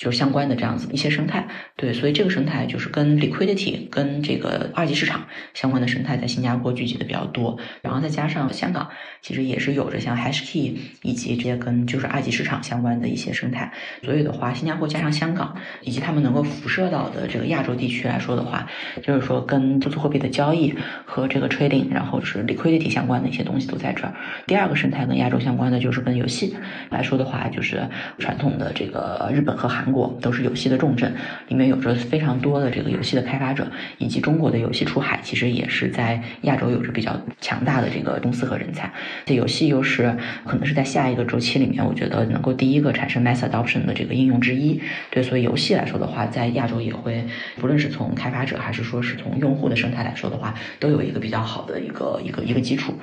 就是相关的这样子一些生态，对，所以这个生态就是跟 liquidity 跟这个二级市场相关的生态在新加坡聚集的比较多，然后再加上香港，其实也是有着像 Hashkey 以及这些跟就是二级市场相关的一些生态，所以的话，新加坡加上香港以及他们能够辐射到的这个亚洲地区来说的话，就是说跟数字货币的交易和这个 trading，然后是 liquidity 相关的一些东西都在这儿。第二个生态跟亚洲相关的就是跟游戏来说的话，就是传统的这个日本和韩。国都是游戏的重镇，里面有着非常多的这个游戏的开发者，以及中国的游戏出海，其实也是在亚洲有着比较强大的这个公司和人才。这游戏又是可能是在下一个周期里面，我觉得能够第一个产生 mass adoption 的这个应用之一。对，所以游戏来说的话，在亚洲也会，不论是从开发者还是说是从用户的生态来说的话，都有一个比较好的一个一个一个基础。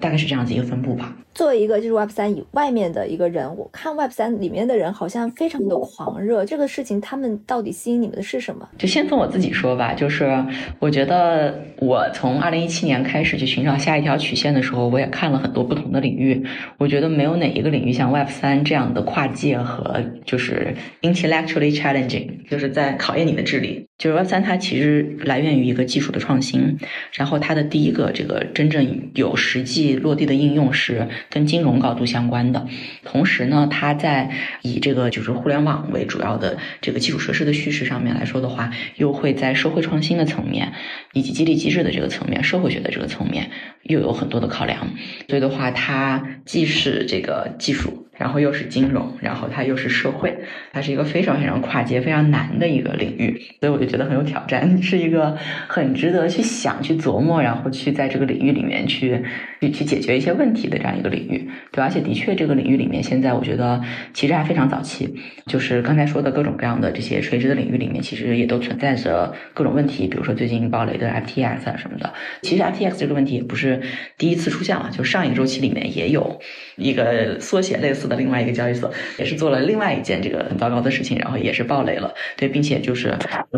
大概是这样子一个分布吧。作为一个就是 Web 三以外面的一个人，我看 Web 三里面的人好像非常的狂热。这个事情他们到底吸引你们的是什么？就先从我自己说吧，就是我觉得我从二零一七年开始去寻找下一条曲线的时候，我也看了很多不同的领域。我觉得没有哪一个领域像 Web 三这样的跨界和就是 intellectually challenging，就是在考验你的智力。就是 Web 三它其实来源于一个技术的创新，然后它的第一个这个真正有实际。落地的应用是跟金融高度相关的，同时呢，它在以这个就是互联网为主要的这个基础设施的叙事上面来说的话，又会在社会创新的层面以及激励机制的这个层面、社会学的这个层面又有很多的考量。所以的话，它既是这个技术。然后又是金融，然后它又是社会，它是一个非常非常跨界、非常难的一个领域，所以我就觉得很有挑战，是一个很值得去想、去琢磨，然后去在这个领域里面去去去解决一些问题的这样一个领域。对，而且的确这个领域里面现在我觉得其实还非常早期，就是刚才说的各种各样的这些垂直的领域里面，其实也都存在着各种问题，比如说最近暴雷的 FTX 啊什么的。其实 FTX 这个问题也不是第一次出现了，就上一个周期里面也有一个缩写类似。的另外一个交易所也是做了另外一件这个很糟糕的事情，然后也是爆雷了。对，并且就是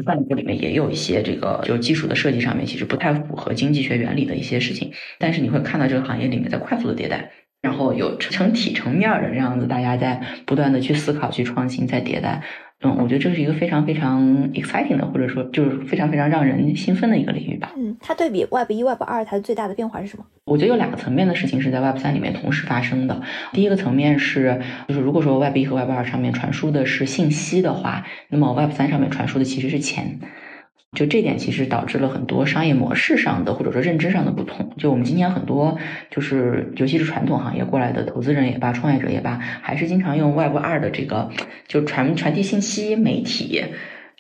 上一步里面也有一些这个就技术的设计上面其实不太符合经济学原理的一些事情。但是你会看到这个行业里面在快速的迭代，然后有成体成面的这样子，大家在不断的去思考、去创新、在迭代。嗯，我觉得这是一个非常非常 exciting 的，或者说就是非常非常让人兴奋的一个领域吧。嗯，它对比 Web 一、Web 二，它最大的变化是什么？我觉得有两个层面的事情是在 Web 三里面同时发生的。第一个层面是，就是如果说 Web 一和 Web 二上面传输的是信息的话，那么 Web 三上面传输的其实是钱。就这点其实导致了很多商业模式上的或者说认知上的不同。就我们今年很多就是，尤其是传统行业过来的投资人也罢，创业者也罢，还是经常用 Web 二的这个就传传递信息媒体。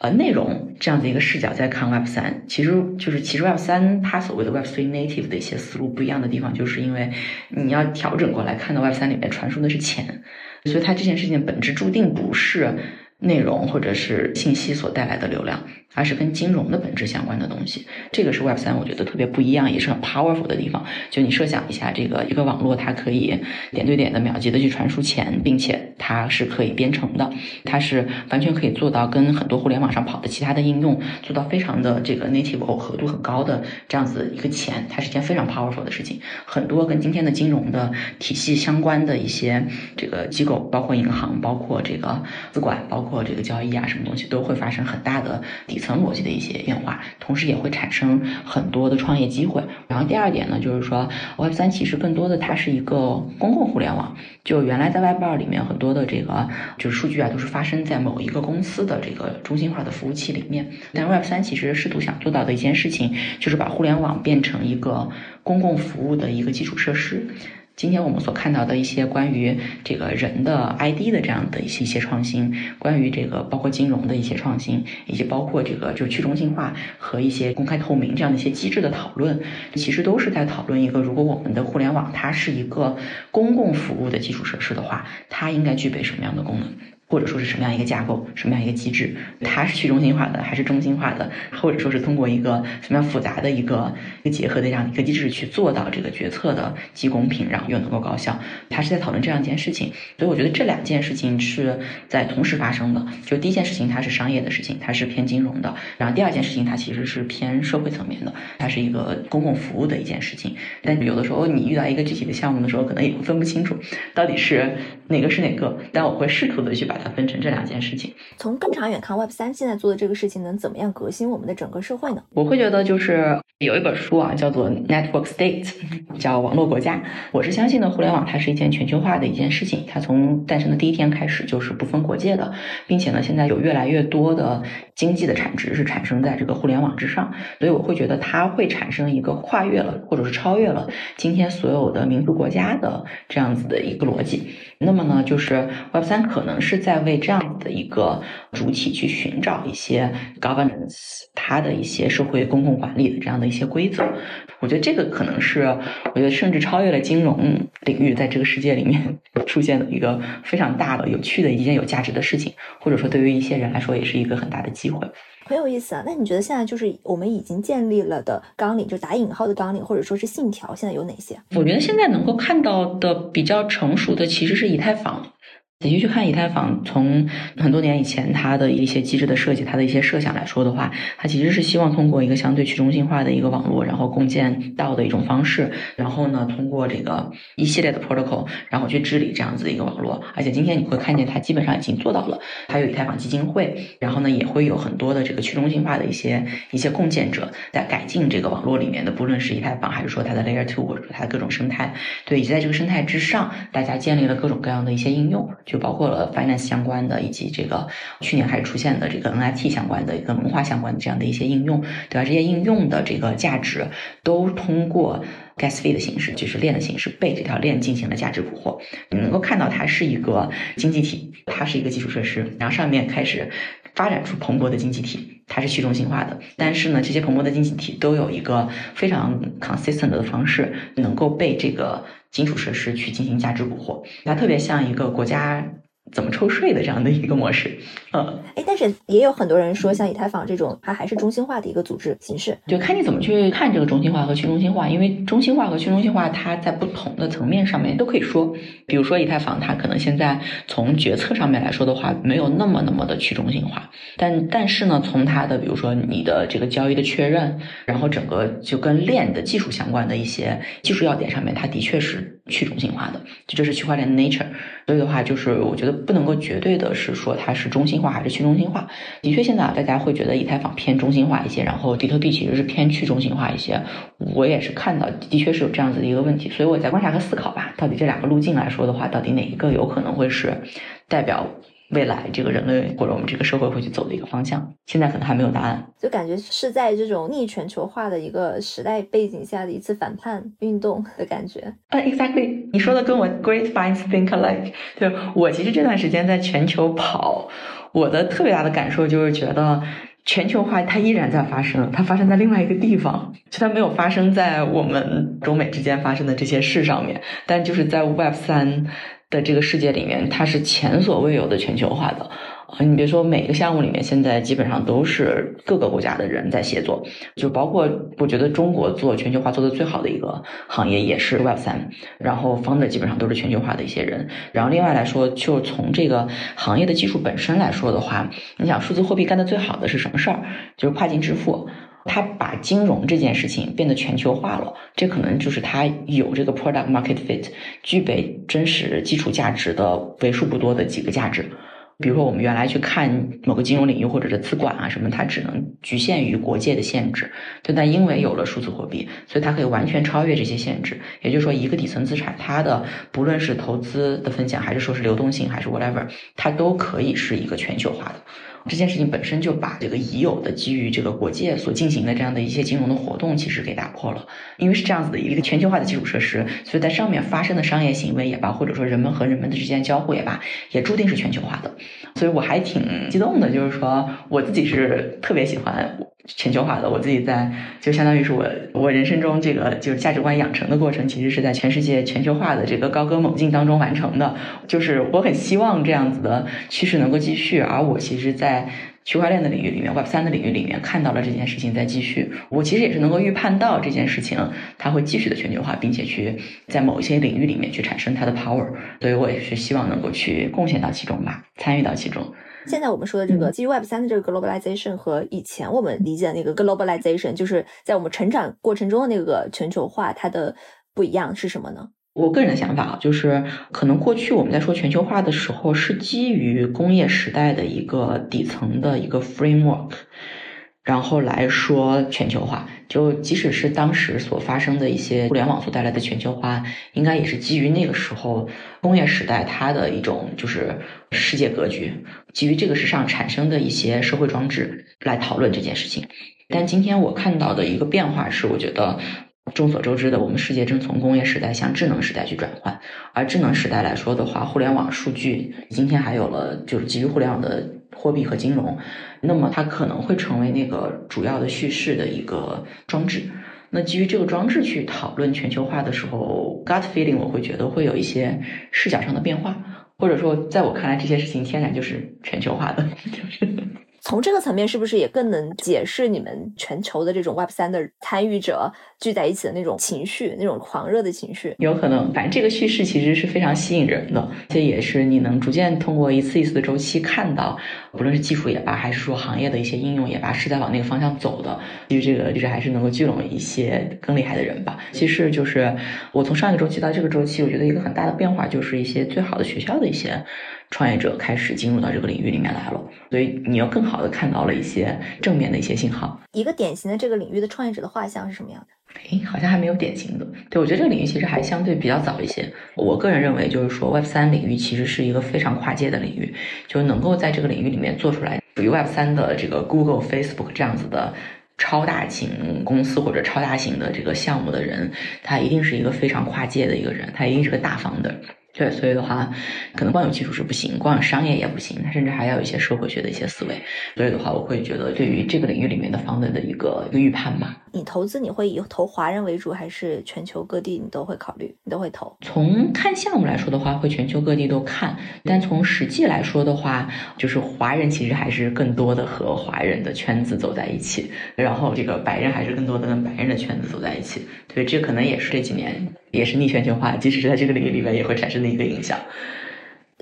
呃内容这样的一个视角在看 Web 三，其实就是其实 Web 三它所谓的 Web three native 的一些思路不一样的地方，就是因为你要调整过来看到 Web 三里面传输的是钱，所以它这件事情本质注定不是。内容或者是信息所带来的流量，而是跟金融的本质相关的东西。这个是 Web 三，我觉得特别不一样，也是很 powerful 的地方。就你设想一下，这个一个网络，它可以点对点的秒级的去传输钱，并且它是可以编程的，它是完全可以做到跟很多互联网上跑的其他的应用做到非常的这个 native 耦合度很高的这样子一个钱，它是一件非常 powerful 的事情。很多跟今天的金融的体系相关的一些这个机构，包括银行，包括这个资管，包括或这个交易啊，什么东西都会发生很大的底层逻辑的一些变化，同时也会产生很多的创业机会。然后第二点呢，就是说 Web 三其实更多的它是一个公共互联网，就原来在 Web 二里面很多的这个就是数据啊，都是发生在某一个公司的这个中心化的服务器里面。但 Web 三其实试图想做到的一件事情，就是把互联网变成一个公共服务的一个基础设施。今天我们所看到的一些关于这个人的 ID 的这样的一些一些创新，关于这个包括金融的一些创新，以及包括这个就去中心化和一些公开透明这样的一些机制的讨论，其实都是在讨论一个，如果我们的互联网它是一个公共服务的基础设施的话，它应该具备什么样的功能？或者说是什么样一个架构，什么样一个机制，它是去中心化的还是中心化的，或者说是通过一个什么样复杂的一个一个结合的这样一个机制去做到这个决策的既公平，然后又能够高效，它是在讨论这样一件事情。所以我觉得这两件事情是在同时发生的。就第一件事情它是商业的事情，它是偏金融的；然后第二件事情它其实是偏社会层面的，它是一个公共服务的一件事情。但有的时候你遇到一个具体的项目的时候，可能也分不清楚到底是哪个是哪个。但我会试图的去把。它分成这两件事情。从更长远看，Web 三现在做的这个事情能怎么样革新我们的整个社会呢？我会觉得就是有一本书啊，叫做 Network State，叫网络国家。我是相信的，互联网它是一件全球化的一件事情，它从诞生的第一天开始就是不分国界的，并且呢，现在有越来越多的经济的产值是产生在这个互联网之上，所以我会觉得它会产生一个跨越了，或者是超越了今天所有的民族国家的这样子的一个逻辑。那么呢，就是 Web 三可能是在为这样子的一个主体去寻找一些 governance，它的一些社会公共管理的这样的一些规则。我觉得这个可能是，我觉得甚至超越了金融领域，在这个世界里面 出现的一个非常大的、有趣的一件有价值的事情，或者说对于一些人来说，也是一个很大的机会。很有意思啊！那你觉得现在就是我们已经建立了的纲领，就打引号的纲领，或者说是信条，现在有哪些？我觉得现在能够看到的比较成熟的，其实是以太坊。仔细去看以太坊，从很多年以前它的一些机制的设计，它的一些设想来说的话，它其实是希望通过一个相对去中心化的一个网络，然后共建到的一种方式，然后呢，通过这个一系列的 protocol，然后去治理这样子的一个网络。而且今天你会看见它基本上已经做到了，它有以太坊基金会，然后呢，也会有很多的这个去中心化的一些一些共建者在改进这个网络里面的，不论是以太坊还是说它的 layer two 或者说它的各种生态，对，以及在这个生态之上，大家建立了各种各样的一些应用。就包括了 finance 相关的，以及这个去年开始出现的这个 NFT 相关的一个文化相关的这样的一些应用，对吧？这些应用的这个价值都通过 gas fee 的形式，就是链的形式，被这条链进行了价值捕获。你能够看到它是一个经济体，它是一个基础设施，然后上面开始发展出蓬勃的经济体，它是去中心化的。但是呢，这些蓬勃的经济体都有一个非常 consistent 的方式，能够被这个。基础设施去进行价值捕获，它特别像一个国家怎么抽税的这样的一个模式。嗯，哎，但是也有很多人说，像以太坊这种，它还是中心化的一个组织形式。就看你怎么去看这个中心化和去中心化，因为中心化和去中心化，它在不同的层面上面都可以说。比如说以太坊，它可能现在从决策上面来说的话，没有那么那么的去中心化，但但是呢，从它的比如说你的这个交易的确认，然后整个就跟链的技术相关的一些技术要点上面，它的确是去中心化的，这就是区块链的 nature。所以的话，就是我觉得不能够绝对的是说它是中心。化还是去中心化？的确，现在啊，大家会觉得以太坊偏中心化一些，然后比特币其实是偏去中心化一些。我也是看到，的确是有这样子的一个问题，所以我在观察和思考吧，到底这两个路径来说的话，到底哪一个有可能会是代表？未来这个人类或者我们这个社会会去走的一个方向，现在可能还没有答案。就感觉是在这种逆全球化的一个时代背景下的一次反叛运动的感觉。呃，exactly，你说的跟我 Great Minds Think Alike。对我其实这段时间在全球跑，我的特别大的感受就是觉得。全球化它依然在发生，它发生在另外一个地方，就它没有发生在我们中美之间发生的这些事上面，但就是在 Web 三的这个世界里面，它是前所未有的全球化的。你别说，每个项目里面现在基本上都是各个国家的人在协作，就包括我觉得中国做全球化做的最好的一个行业也是 Web 三，然后 Found 基本上都是全球化的一些人。然后另外来说，就从这个行业的技术本身来说的话，你想数字货币干的最好的是什么事儿？就是跨境支付，它把金融这件事情变得全球化了，这可能就是它有这个 product market fit，具备真实基础价值的为数不多的几个价值。比如说，我们原来去看某个金融领域或者是资管啊什么，它只能局限于国界的限制。就但因为有了数字货币，所以它可以完全超越这些限制。也就是说，一个底层资产，它的不论是投资的风险，还是说是流动性，还是 whatever，它都可以是一个全球化的。这件事情本身就把这个已有的基于这个国界所进行的这样的一些金融的活动，其实给打破了。因为是这样子的一个全球化的基础设施，所以在上面发生的商业行为也罢，或者说人们和人们的之间交互也罢，也注定是全球化的。所以我还挺激动的，就是说我自己是特别喜欢。全球化的，我自己在就相当于是我我人生中这个就是价值观养成的过程，其实是在全世界全球化的这个高歌猛进当中完成的。就是我很希望这样子的趋势能够继续，而我其实，在区块链的领域里面，Web 三的领域里面看到了这件事情在继续。我其实也是能够预判到这件事情它会继续的全球化，并且去在某一些领域里面去产生它的 power。所以我也是希望能够去贡献到其中吧，参与到其中。现在我们说的这个基于 Web 三的这个 globalization 和以前我们理解的那个 globalization，就是在我们成长过程中的那个全球化，它的不一样是什么呢？我个人的想法啊，就是可能过去我们在说全球化的时候，是基于工业时代的一个底层的一个 framework。然后来说全球化，就即使是当时所发生的一些互联网所带来的全球化，应该也是基于那个时候工业时代它的一种就是世界格局，基于这个时上产生的一些社会装置来讨论这件事情。但今天我看到的一个变化是，我觉得众所周知的，我们世界正从工业时代向智能时代去转换，而智能时代来说的话，互联网数据今天还有了就是基于互联网的。货币和金融，那么它可能会成为那个主要的叙事的一个装置。那基于这个装置去讨论全球化的时候，gut feeling 我会觉得会有一些视角上的变化，或者说在我看来，这些事情天然就是全球化的。就是从这个层面，是不是也更能解释你们全球的这种 Web 三的参与者聚在一起的那种情绪，那种狂热的情绪？有可能，反正这个叙事其实是非常吸引人的，这也是你能逐渐通过一次一次的周期看到，不论是技术也罢，还是说行业的一些应用也罢，是在往那个方向走的。其实这个就是还是能够聚拢一些更厉害的人吧。其实就是我从上一个周期到这个周期，我觉得一个很大的变化就是一些最好的学校的一些。创业者开始进入到这个领域里面来了，所以你要更好的看到了一些正面的一些信号。一个典型的这个领域的创业者的画像是什么样的？诶，好像还没有典型的。对我觉得这个领域其实还相对比较早一些。我个人认为，就是说 Web 三领域其实是一个非常跨界的领域，就能够在这个领域里面做出来属于 Web 三的这个 Google、Facebook 这样子的超大型公司或者超大型的这个项目的人，他一定是一个非常跨界的一个人，他一定是个大方的。对，所以的话，可能光有技术是不行，光有商业也不行，它甚至还要有一些社会学的一些思维。所以的话，我会觉得对于这个领域里面的方的的一个一个预判吧。你投资你会以投华人为主，还是全球各地你都会考虑？你都会投？从看项目来说的话，会全球各地都看。但从实际来说的话，就是华人其实还是更多的和华人的圈子走在一起，然后这个白人还是更多的跟白人的圈子走在一起。所以这可能也是这几年。也是逆全球化，即使是在这个领域里面，也会产生的一个影响。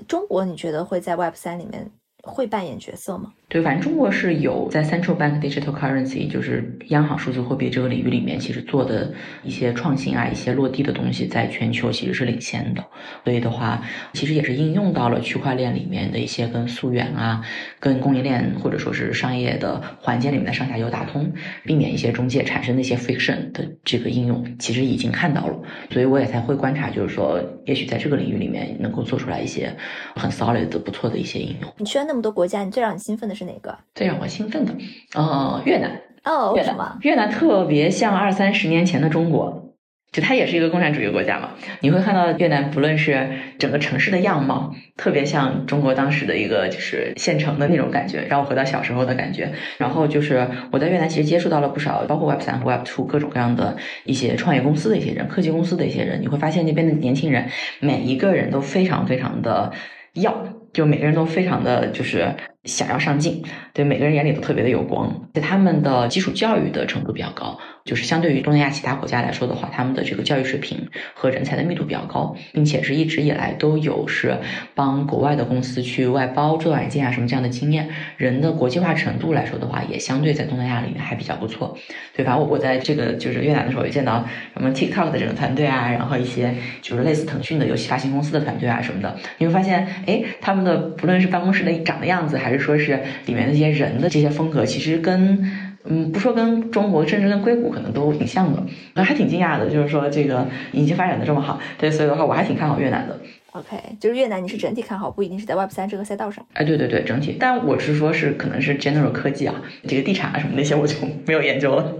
中国，你觉得会在 Web 三里面会扮演角色吗？对，反正中国是有在 central bank digital currency，就是央行数字货币这个领域里面，其实做的一些创新啊，一些落地的东西，在全球其实是领先的。所以的话，其实也是应用到了区块链里面的一些跟溯源啊、跟供应链或者说是商业的环节里面的上下游打通，避免一些中介产生的一些 friction 的这个应用，其实已经看到了。所以我也才会观察，就是说，也许在这个领域里面能够做出来一些很 solid 的不错的一些应用。你去了那么多国家，你最让你兴奋的？是哪个最让我兴奋的？呃，越南哦，越南，越南特别像二三十年前的中国。就它也是一个共产主义国家嘛，你会看到越南不论是整个城市的样貌，特别像中国当时的一个就是县城的那种感觉，让我回到小时候的感觉。然后就是我在越南其实接触到了不少，包括 Web 三和 Web two 各种各样的一些创业公司的一些人，科技公司的一些人，你会发现那边的年轻人每一个人都非常非常的要，就每个人都非常的就是想要上进，对每个人眼里都特别的有光，对他们的基础教育的程度比较高。就是相对于东南亚其他国家来说的话，他们的这个教育水平和人才的密度比较高，并且是一直以来都有是帮国外的公司去外包做软件啊什么这样的经验。人的国际化程度来说的话，也相对在东南亚里面还比较不错。对，反正我我在这个就是越南的时候，也见到什么 TikTok 的这个团队啊，然后一些就是类似腾讯的游戏发行公司的团队啊什么的，你会发现，哎，他们的不论是办公室的长的样子，还是说是里面的这些人的这些风格，其实跟。嗯，不说跟中国，甚至跟硅谷可能都挺像的，那还挺惊讶的，就是说这个已经发展的这么好，对，所以的话我还挺看好越南的。OK，就是越南你是整体看好，不一定是在 Web 三这个赛道上。哎，对对对，整体，但我是说是可能是 General 科技啊，这个地产啊什么那些我就没有研究了。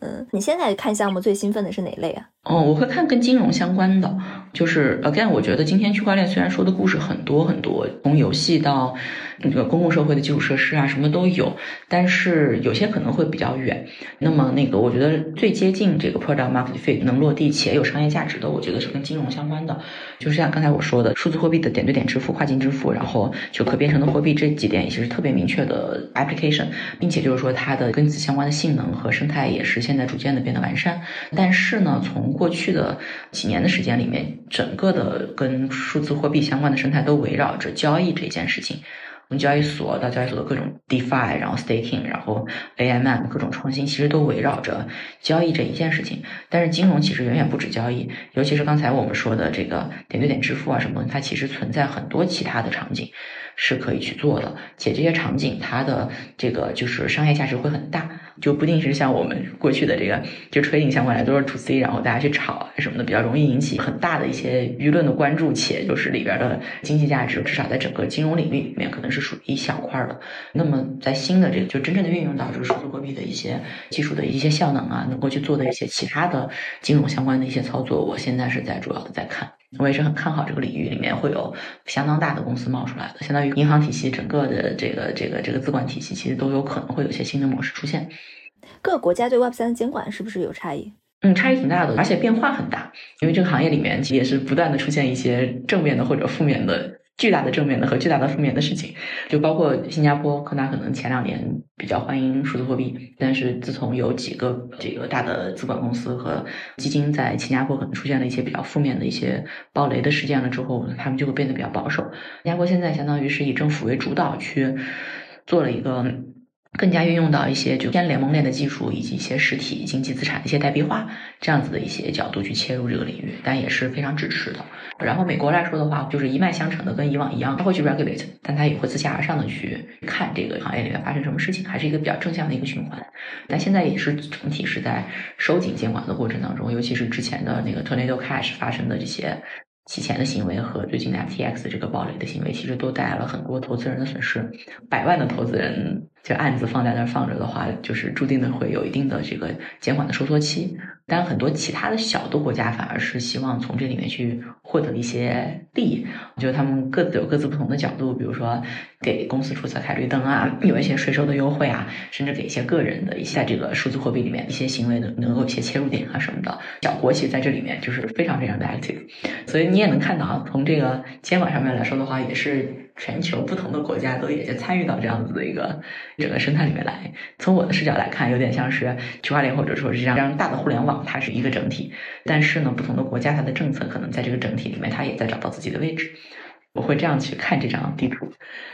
嗯，你现在看项目最兴奋的是哪类啊？哦，我会看跟金融相关的，就是 again，我觉得今天区块链虽然说的故事很多很多，从游戏到那个公共社会的基础设施啊，什么都有，但是有些可能会比较远。那么那个，我觉得最接近这个 product market fit 能落地且有商业价值的，我觉得是跟金融相关的，就像刚才我说的数字货币的点对点支付、跨境支付，然后就可编程的货币这几点，其实特别明确的 application，并且就是说它的跟此相关的性能和生态也是现在逐渐的变得完善。但是呢，从过去的几年的时间里面，整个的跟数字货币相关的生态都围绕着交易这件事情。从交易所到交易所的各种 DeFi，然后 Staking，然后 AMM 各种创新，其实都围绕着交易这一件事情。但是金融其实远远不止交易，尤其是刚才我们说的这个点对点支付啊什么，它其实存在很多其他的场景。是可以去做的，且这些场景它的这个就是商业价值会很大，就不定是像我们过去的这个就 trading 相关的都是 to C，然后大家去炒啊什么的，比较容易引起很大的一些舆论的关注，且就是里边的经济价值至少在整个金融领域里面可能是属于一小块的。那么在新的这个就真正的运用到这个数字货币的一些技术的一些效能啊，能够去做的一些其他的金融相关的一些操作，我现在是在主要的在看。我也是很看好这个领域里面会有相当大的公司冒出来的，相当于银行体系整个的这个这个这个资管体系，其实都有可能会有些新的模式出现。各个国家对 Web 三的监管是不是有差异？嗯，差异挺大的，而且变化很大，因为这个行业里面也是不断的出现一些正面的或者负面的。巨大的正面的和巨大的负面的事情，就包括新加坡，可能可能前两年比较欢迎数字货币，但是自从有几个这个大的资管公司和基金在新加坡可能出现了一些比较负面的一些暴雷的事件了之后，他们就会变得比较保守。新加坡现在相当于是以政府为主导去做了一个。更加运用到一些就偏联盟链的技术，以及一些实体经济资产的一些代币化这样子的一些角度去切入这个领域，但也是非常支持的。然后美国来说的话，就是一脉相承的，跟以往一样，它会去 regulate，但它也会自下而上的去看这个行业里面发生什么事情，还是一个比较正向的一个循环。但现在也是整体是在收紧监管的过程当中，尤其是之前的那个 Tornado Cash 发生的这些。洗钱的行为和最近的 FTX 这个暴雷的行为，其实都带来了很多投资人的损失。百万的投资人这案子放在那儿放着的话，就是注定的会有一定的这个监管的收缩期。但很多其他的小的国家反而是希望从这里面去获得一些利益。我觉得他们各自有各自不同的角度，比如说给公司注册开绿灯啊，有一些税收的优惠啊，甚至给一些个人的一些这个数字货币里面一些行为能能够一些切入点啊什么的。小国企在这里面就是非常非常的 active，所以你也能看到，从这个监管上面来说的话，也是。全球不同的国家都也就参与到这样子的一个整个生态里面来。从我的视角来看，有点像是区块链或者说是这样大的互联网，它是一个整体。但是呢，不同的国家它的政策可能在这个整体里面，它也在找到自己的位置。我会这样去看这张地图。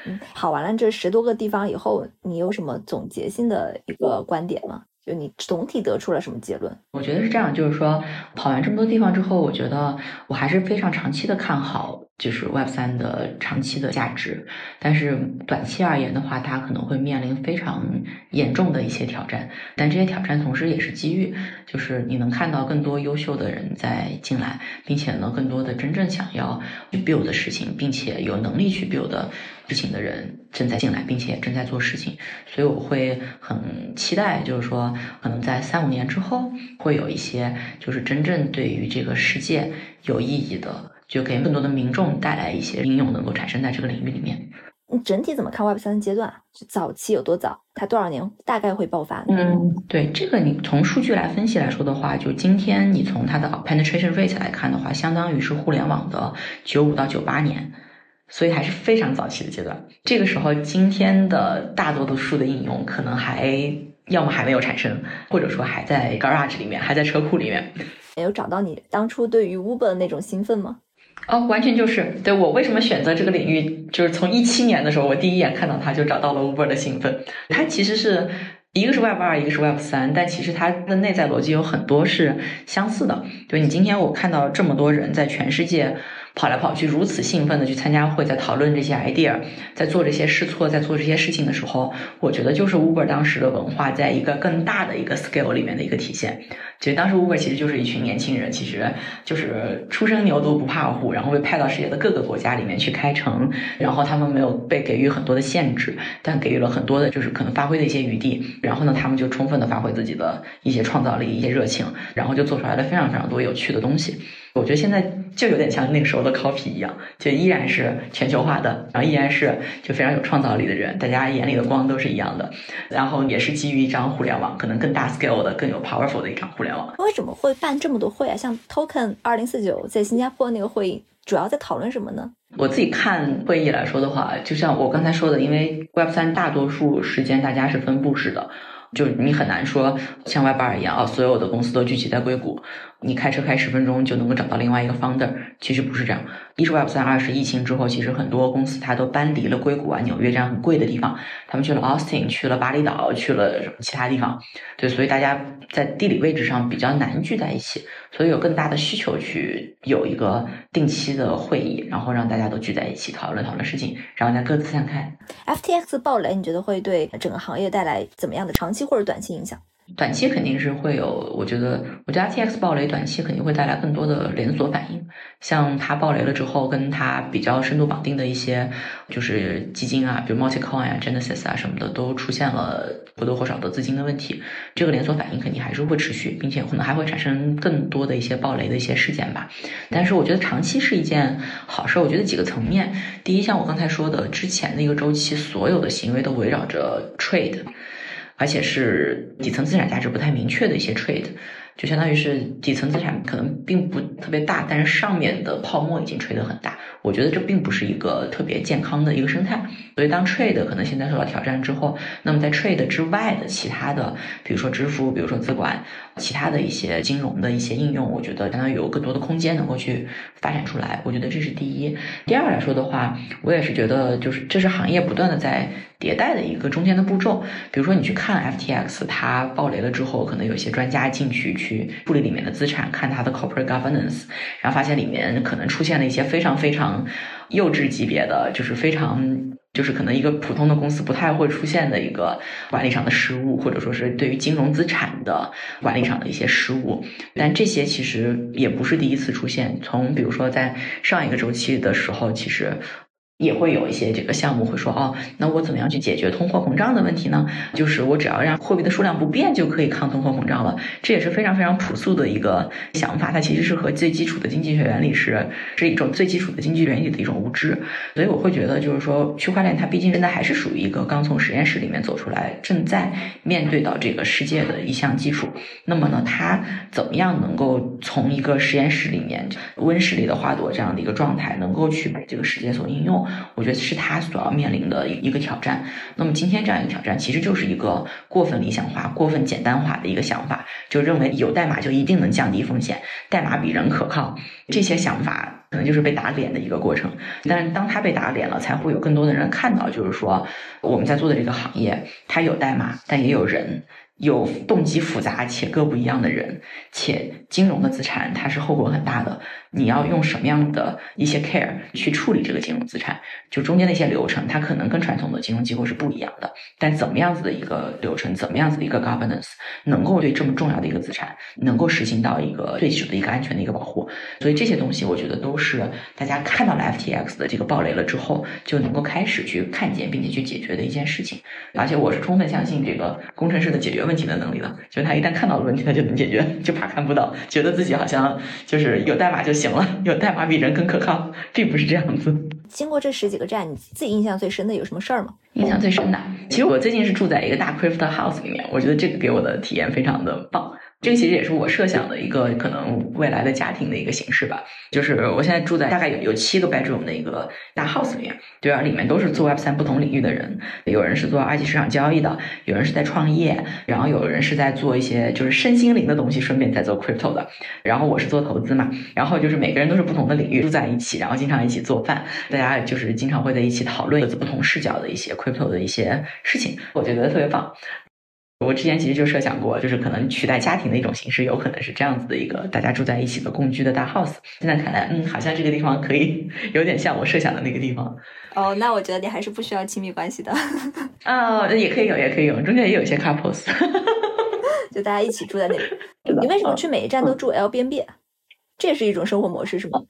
嗯，跑完了这十多个地方以后，你有什么总结性的一个观点吗？就你总体得出了什么结论？我觉得是这样，就是说跑完这么多地方之后，我觉得我还是非常长期的看好就是 Web 三的长期的价值，但是短期而言的话，它可能会面临非常严重的一些挑战。但这些挑战同时也是机遇，就是你能看到更多优秀的人在进来，并且呢，更多的真正想要去 build 的事情，并且有能力去 build 的事情的人正在进来，并且正在做事情。所以我会很期待，就是说，可能在三五年之后，会有一些就是真正对于这个世界有意义的。就给更多的民众带来一些应用，能够产生在这个领域里面。你整体怎么看 Web 三的阶段？就早期有多早？它多少年大概会爆发？嗯，对这个，你从数据来分析来说的话，就今天你从它的 penetration rate 来看的话，相当于是互联网的九五到九八年，所以还是非常早期的阶段。这个时候，今天的大多数的应用可能还要么还没有产生，或者说还在 garage 里面，还在车库里面。没有找到你当初对于 Uber 的那种兴奋吗？哦，完全就是对我为什么选择这个领域，就是从一七年的时候，我第一眼看到它就找到了 Uber 的兴奋。它其实是一个是 Web 二，一个是 Web 三，但其实它的内在逻辑有很多是相似的。就你今天我看到这么多人在全世界。跑来跑去，如此兴奋的去参加会，在讨论这些 idea，在做这些试错，在做这些事情的时候，我觉得就是 Uber 当时的文化在一个更大的一个 scale 里面的一个体现。其实当时 Uber 其实就是一群年轻人，其实就是初生牛犊不怕虎，然后被派到世界的各个国家里面去开城，然后他们没有被给予很多的限制，但给予了很多的就是可能发挥的一些余地。然后呢，他们就充分的发挥自己的一些创造力、一些热情，然后就做出来了非常非常多有趣的东西。我觉得现在就有点像那个时候的 copy 一样，就依然是全球化的，然后依然是就非常有创造力的人，大家眼里的光都是一样的，然后也是基于一张互联网，可能更大 scale 的、更有 powerful 的一张互联网。为什么会办这么多会啊？像 Token 二零四九在新加坡那个会议，主要在讨论什么呢？我自己看会议来说的话，就像我刚才说的，因为 Web 三大多数时间大家是分布式的。就你很难说像 Web 二一样啊，所有的公司都聚集在硅谷，你开车开十分钟就能够找到另外一个 founder，其实不是这样。一是 Web 三，二是疫情之后，其实很多公司它都搬离了硅谷啊、纽约这样很贵的地方，他们去了 Austin，去了巴厘岛，去了什么其他地方。对，所以大家在地理位置上比较难聚在一起，所以有更大的需求去有一个定期的会议，然后让大家都聚在一起讨论讨论事情，然后再各自散开。FTX 爆雷，你觉得会对整个行业带来怎么样的长期或者短期影响？短期肯定是会有，我觉得，我觉得 RTX 暴雷短期肯定会带来更多的连锁反应。像它暴雷了之后，跟它比较深度绑定的一些就是基金啊，比如 Multicoin 啊、Genesis 啊什么的，都出现了或多或少的资金的问题。这个连锁反应肯定还是会持续，并且可能还会产生更多的一些暴雷的一些事件吧。但是我觉得长期是一件好事。我觉得几个层面，第一，像我刚才说的，之前的一个周期，所有的行为都围绕着 trade。而且是底层资产价值不太明确的一些 trade，就相当于是底层资产可能并不特别大，但是上面的泡沫已经吹得很大。我觉得这并不是一个特别健康的一个生态。所以当 trade 可能现在受到挑战之后，那么在 trade 之外的其他的，比如说支付，比如说资管，其他的一些金融的一些应用，我觉得相当于有更多的空间能够去发展出来。我觉得这是第一。第二来说的话，我也是觉得就是这是行业不断的在。迭代的一个中间的步骤，比如说你去看 FTX，它爆雷了之后，可能有些专家进去去处理里面的资产，看它的 corporate governance，然后发现里面可能出现了一些非常非常幼稚级别的，就是非常就是可能一个普通的公司不太会出现的一个管理上的失误，或者说是对于金融资产的管理上的一些失误。但这些其实也不是第一次出现，从比如说在上一个周期的时候，其实。也会有一些这个项目会说哦，那我怎么样去解决通货膨胀的问题呢？就是我只要让货币的数量不变就可以抗通货膨胀了。这也是非常非常朴素的一个想法，它其实是和最基础的经济学原理是是一种最基础的经济原理的一种无知。所以我会觉得，就是说区块链它毕竟现在还是属于一个刚从实验室里面走出来，正在面对到这个世界的一项技术。那么呢，它怎么样能够从一个实验室里面温室里的花朵这样的一个状态，能够去被这个世界所应用？我觉得是他所要面临的一个挑战。那么今天这样一个挑战，其实就是一个过分理想化、过分简单化的一个想法，就认为有代码就一定能降低风险，代码比人可靠。这些想法可能就是被打脸的一个过程。但是当他被打脸了，才会有更多的人看到，就是说我们在做的这个行业，它有代码，但也有人。有动机复杂且各不一样的人，且金融的资产它是后果很大的。你要用什么样的一些 care 去处理这个金融资产，就中间的一些流程，它可能跟传统的金融机构是不一样的。但怎么样子的一个流程，怎么样子的一个 governance，能够对这么重要的一个资产，能够实行到一个最基础的一个安全的一个保护，所以这些东西我觉得都是大家看到了 FTX 的这个暴雷了之后，就能够开始去看见并且去解决的一件事情。而且我是充分相信这个工程师的解决问题的能力的，就是他一旦看到了问题，他就能解决，就怕看不到，觉得自己好像就是有代码就行了，有代码比人更可靠，并不是这样子。经过这十几个站，你自己印象最深的有什么事儿吗？印象最深的，其实我最近是住在一个大 crypto house 里面，我觉得这个给我的体验非常的棒。这个其实也是我设想的一个可能未来的家庭的一个形式吧。就是我现在住在大概有有七个 bedroom 的一个大 house 里面，对啊，里面都是做 Web 三不同领域的人，有人是做二级市场交易的，有人是在创业，然后有人是在做一些就是身心灵的东西，顺便在做 crypto 的。然后我是做投资嘛，然后就是每个人都是不同的领域，住在一起，然后经常一起做饭，大家就是经常会在一起讨论各自不同视角的一些 crypto 的一些事情，我觉得特别棒。我之前其实就设想过，就是可能取代家庭的一种形式，有可能是这样子的一个大家住在一起的共居的大 house。现在看来，嗯，好像这个地方可以有点像我设想的那个地方。哦，那我觉得你还是不需要亲密关系的。啊，也可以有，也可以有，中间也有一些 couples，就大家一起住在那里。你为什么去每一站都住 L B N B？这也是一种生活模式，是吗？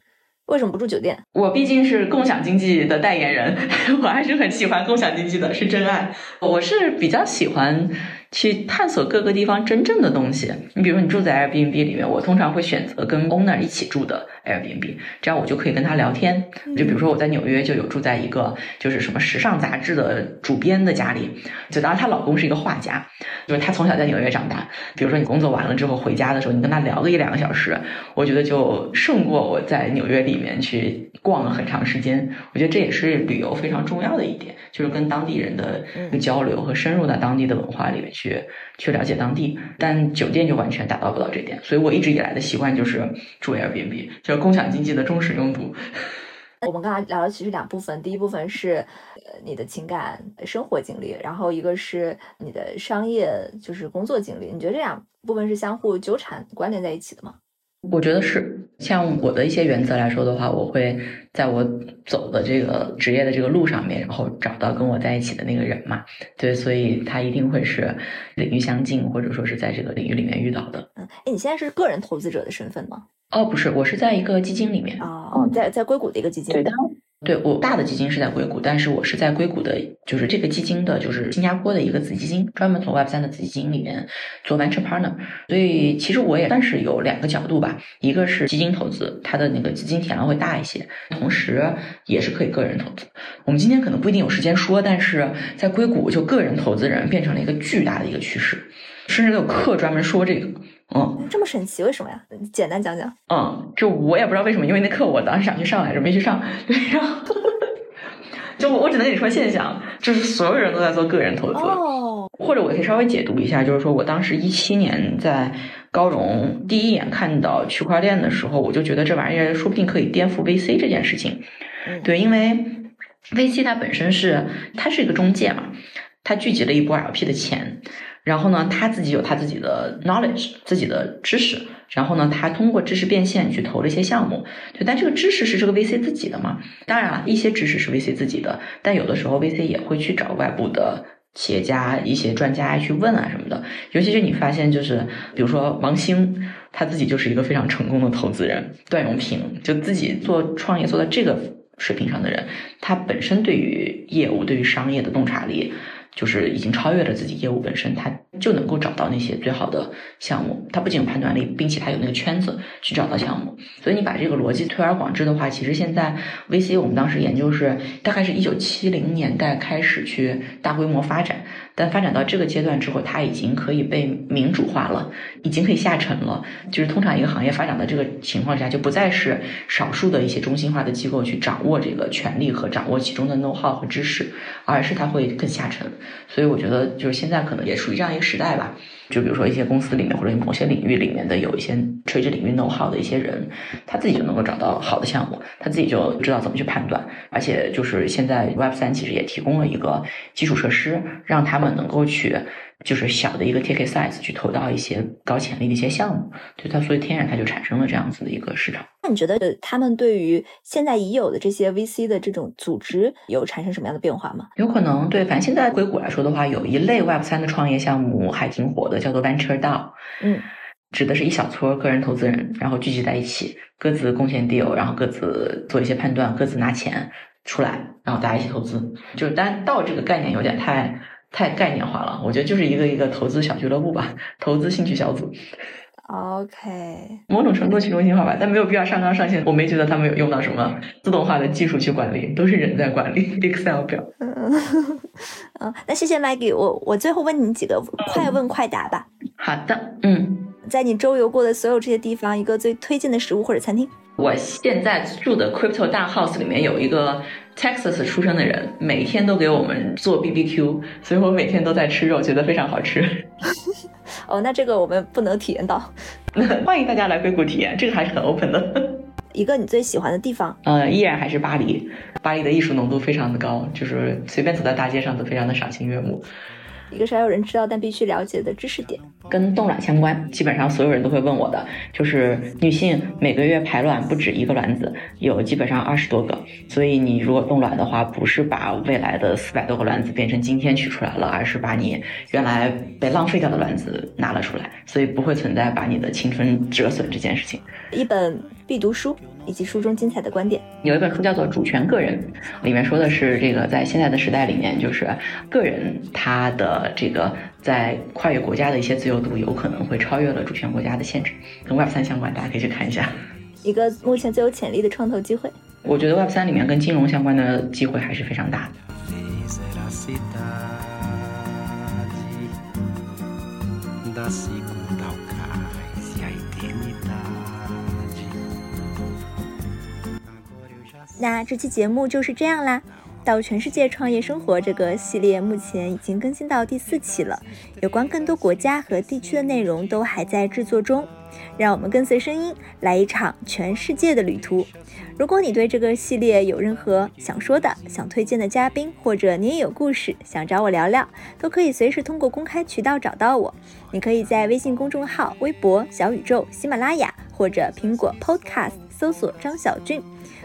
为什么不住酒店？我毕竟是共享经济的代言人，我还是很喜欢共享经济的，是真爱。我是比较喜欢。去探索各个地方真正的东西。你比如说，你住在 Airbnb 里面，我通常会选择跟 owner 一起住的 Airbnb，这样我就可以跟他聊天。就比如说，我在纽约就有住在一个就是什么时尚杂志的主编的家里，就当然她老公是一个画家，就是她从小在纽约长大。比如说，你工作完了之后回家的时候，你跟他聊个一两个小时，我觉得就胜过我在纽约里面去逛了很长时间。我觉得这也是旅游非常重要的一点，就是跟当地人的交流和深入到当地的文化里面去。去去了解当地，但酒店就完全达到不到这点，所以我一直以来的习惯就是住 Airbnb，就是共享经济的忠实用户。我们刚才聊了其实两部分，第一部分是呃你的情感生活经历，然后一个是你的商业就是工作经历。你觉得这两部分是相互纠缠关联在一起的吗？我觉得是，像我的一些原则来说的话，我会在我走的这个职业的这个路上面，然后找到跟我在一起的那个人嘛。对，所以他一定会是领域相近，或者说是在这个领域里面遇到的。嗯，哎，你现在是个人投资者的身份吗？哦，不是，我是在一个基金里面。哦，在在硅谷的一个基金。对的。对我大的基金是在硅谷，但是我是在硅谷的，就是这个基金的，就是新加坡的一个子基金，专门从 Web 三的子基金里面做 venture partner。所以其实我也算是有两个角度吧，一个是基金投资，它的那个基金体量会大一些，同时也是可以个人投资。我们今天可能不一定有时间说，但是在硅谷就个人投资人变成了一个巨大的一个趋势，甚至有课专门说这个。嗯，这么神奇，为什么呀？简单讲讲。嗯，就我也不知道为什么，因为那课我当时想去上来着，没去上。对，然后就我只能跟你说现象，就是所有人都在做个人投资。哦。或者我可以稍微解读一下，就是说我当时一七年在高融第一眼看到区块链的时候，我就觉得这玩意儿说不定可以颠覆 VC 这件事情。对，因为 VC 它本身是它是一个中介嘛，它聚集了一波 LP 的钱。然后呢，他自己有他自己的 knowledge，自己的知识。然后呢，他通过知识变现去投了一些项目。对，但这个知识是这个 VC 自己的嘛？当然了，一些知识是 VC 自己的，但有的时候 VC 也会去找外部的企业家、一些专家去问啊什么的。尤其是你发现，就是比如说王兴，他自己就是一个非常成功的投资人；段永平就自己做创业做到这个水平上的人，他本身对于业务、对于商业的洞察力。就是已经超越了自己业务本身，他就能够找到那些最好的项目。他不仅有判断力，并且他有那个圈子去找到项目。所以你把这个逻辑推而广之的话，其实现在 VC 我们当时研究是大概是一九七零年代开始去大规模发展。但发展到这个阶段之后，它已经可以被民主化了，已经可以下沉了。就是通常一个行业发展到这个情况下，就不再是少数的一些中心化的机构去掌握这个权利和掌握其中的 know how 和知识，而是它会更下沉。所以我觉得，就是现在可能也属于这样一个时代吧。就比如说一些公司里面或者某些领域里面的有一些垂直领域 know how 的一些人，他自己就能够找到好的项目，他自己就知道怎么去判断。而且就是现在 Web 三其实也提供了一个基础设施，让他们能够去就是小的一个 ticket size 去投到一些高潜力的一些项目，就它所以天然它就产生了这样子的一个市场。那你觉得他们对于现在已有的这些 VC 的这种组织有产生什么样的变化吗？有可能，对，反正现在硅谷来说的话，有一类 Web 三的创业项目还挺火的，叫做 Venture DAO。嗯。指的是一小撮个人投资人，然后聚集在一起，各自贡献 deal，然后各自做一些判断，各自拿钱出来，然后大家一起投资。就是，但到这个概念有点太太概念化了，我觉得就是一个一个投资小俱乐部吧，投资兴趣小组。OK，某种程度去中心化吧，但没有必要上纲上线。我没觉得他们有用到什么自动化的技术去管理，都是人在管理 Excel 表。嗯，那谢谢 Maggie，我我最后问你几个快问快答吧。好的，嗯。在你周游过的所有这些地方，一个最推荐的食物或者餐厅？我现在住的 Crypto 大 House 里面有一个 Texas 出生的人，每天都给我们做 BBQ，所以我每天都在吃肉，觉得非常好吃。哦，那这个我们不能体验到。欢迎大家来硅谷体验，这个还是很 open 的。一个你最喜欢的地方？呃，依然还是巴黎。巴黎的艺术浓度非常的高，就是随便走在大街上都非常的赏心悦目。一个少有人知道但必须了解的知识点，跟冻卵相关，基本上所有人都会问我的，就是女性每个月排卵不止一个卵子，有基本上二十多个，所以你如果冻卵的话，不是把未来的四百多个卵子变成今天取出来了，而是把你原来被浪费掉的卵子拿了出来，所以不会存在把你的青春折损这件事情。一本必读书。以及书中精彩的观点，有一本书叫做《主权个人》，里面说的是这个在现在的时代里面，就是个人他的这个在跨越国家的一些自由度，有可能会超越了主权国家的限制，跟 Web 三相关，大家可以去看一下。一个目前最有潜力的创投机会，我觉得 Web 三里面跟金融相关的机会还是非常大的。那这期节目就是这样啦，到全世界创业生活这个系列目前已经更新到第四期了，有关更多国家和地区的内容都还在制作中，让我们跟随声音来一场全世界的旅途。如果你对这个系列有任何想说的、想推荐的嘉宾，或者你也有故事想找我聊聊，都可以随时通过公开渠道找到我。你可以在微信公众号、微博、小宇宙、喜马拉雅或者苹果 Podcast 搜索张小俊。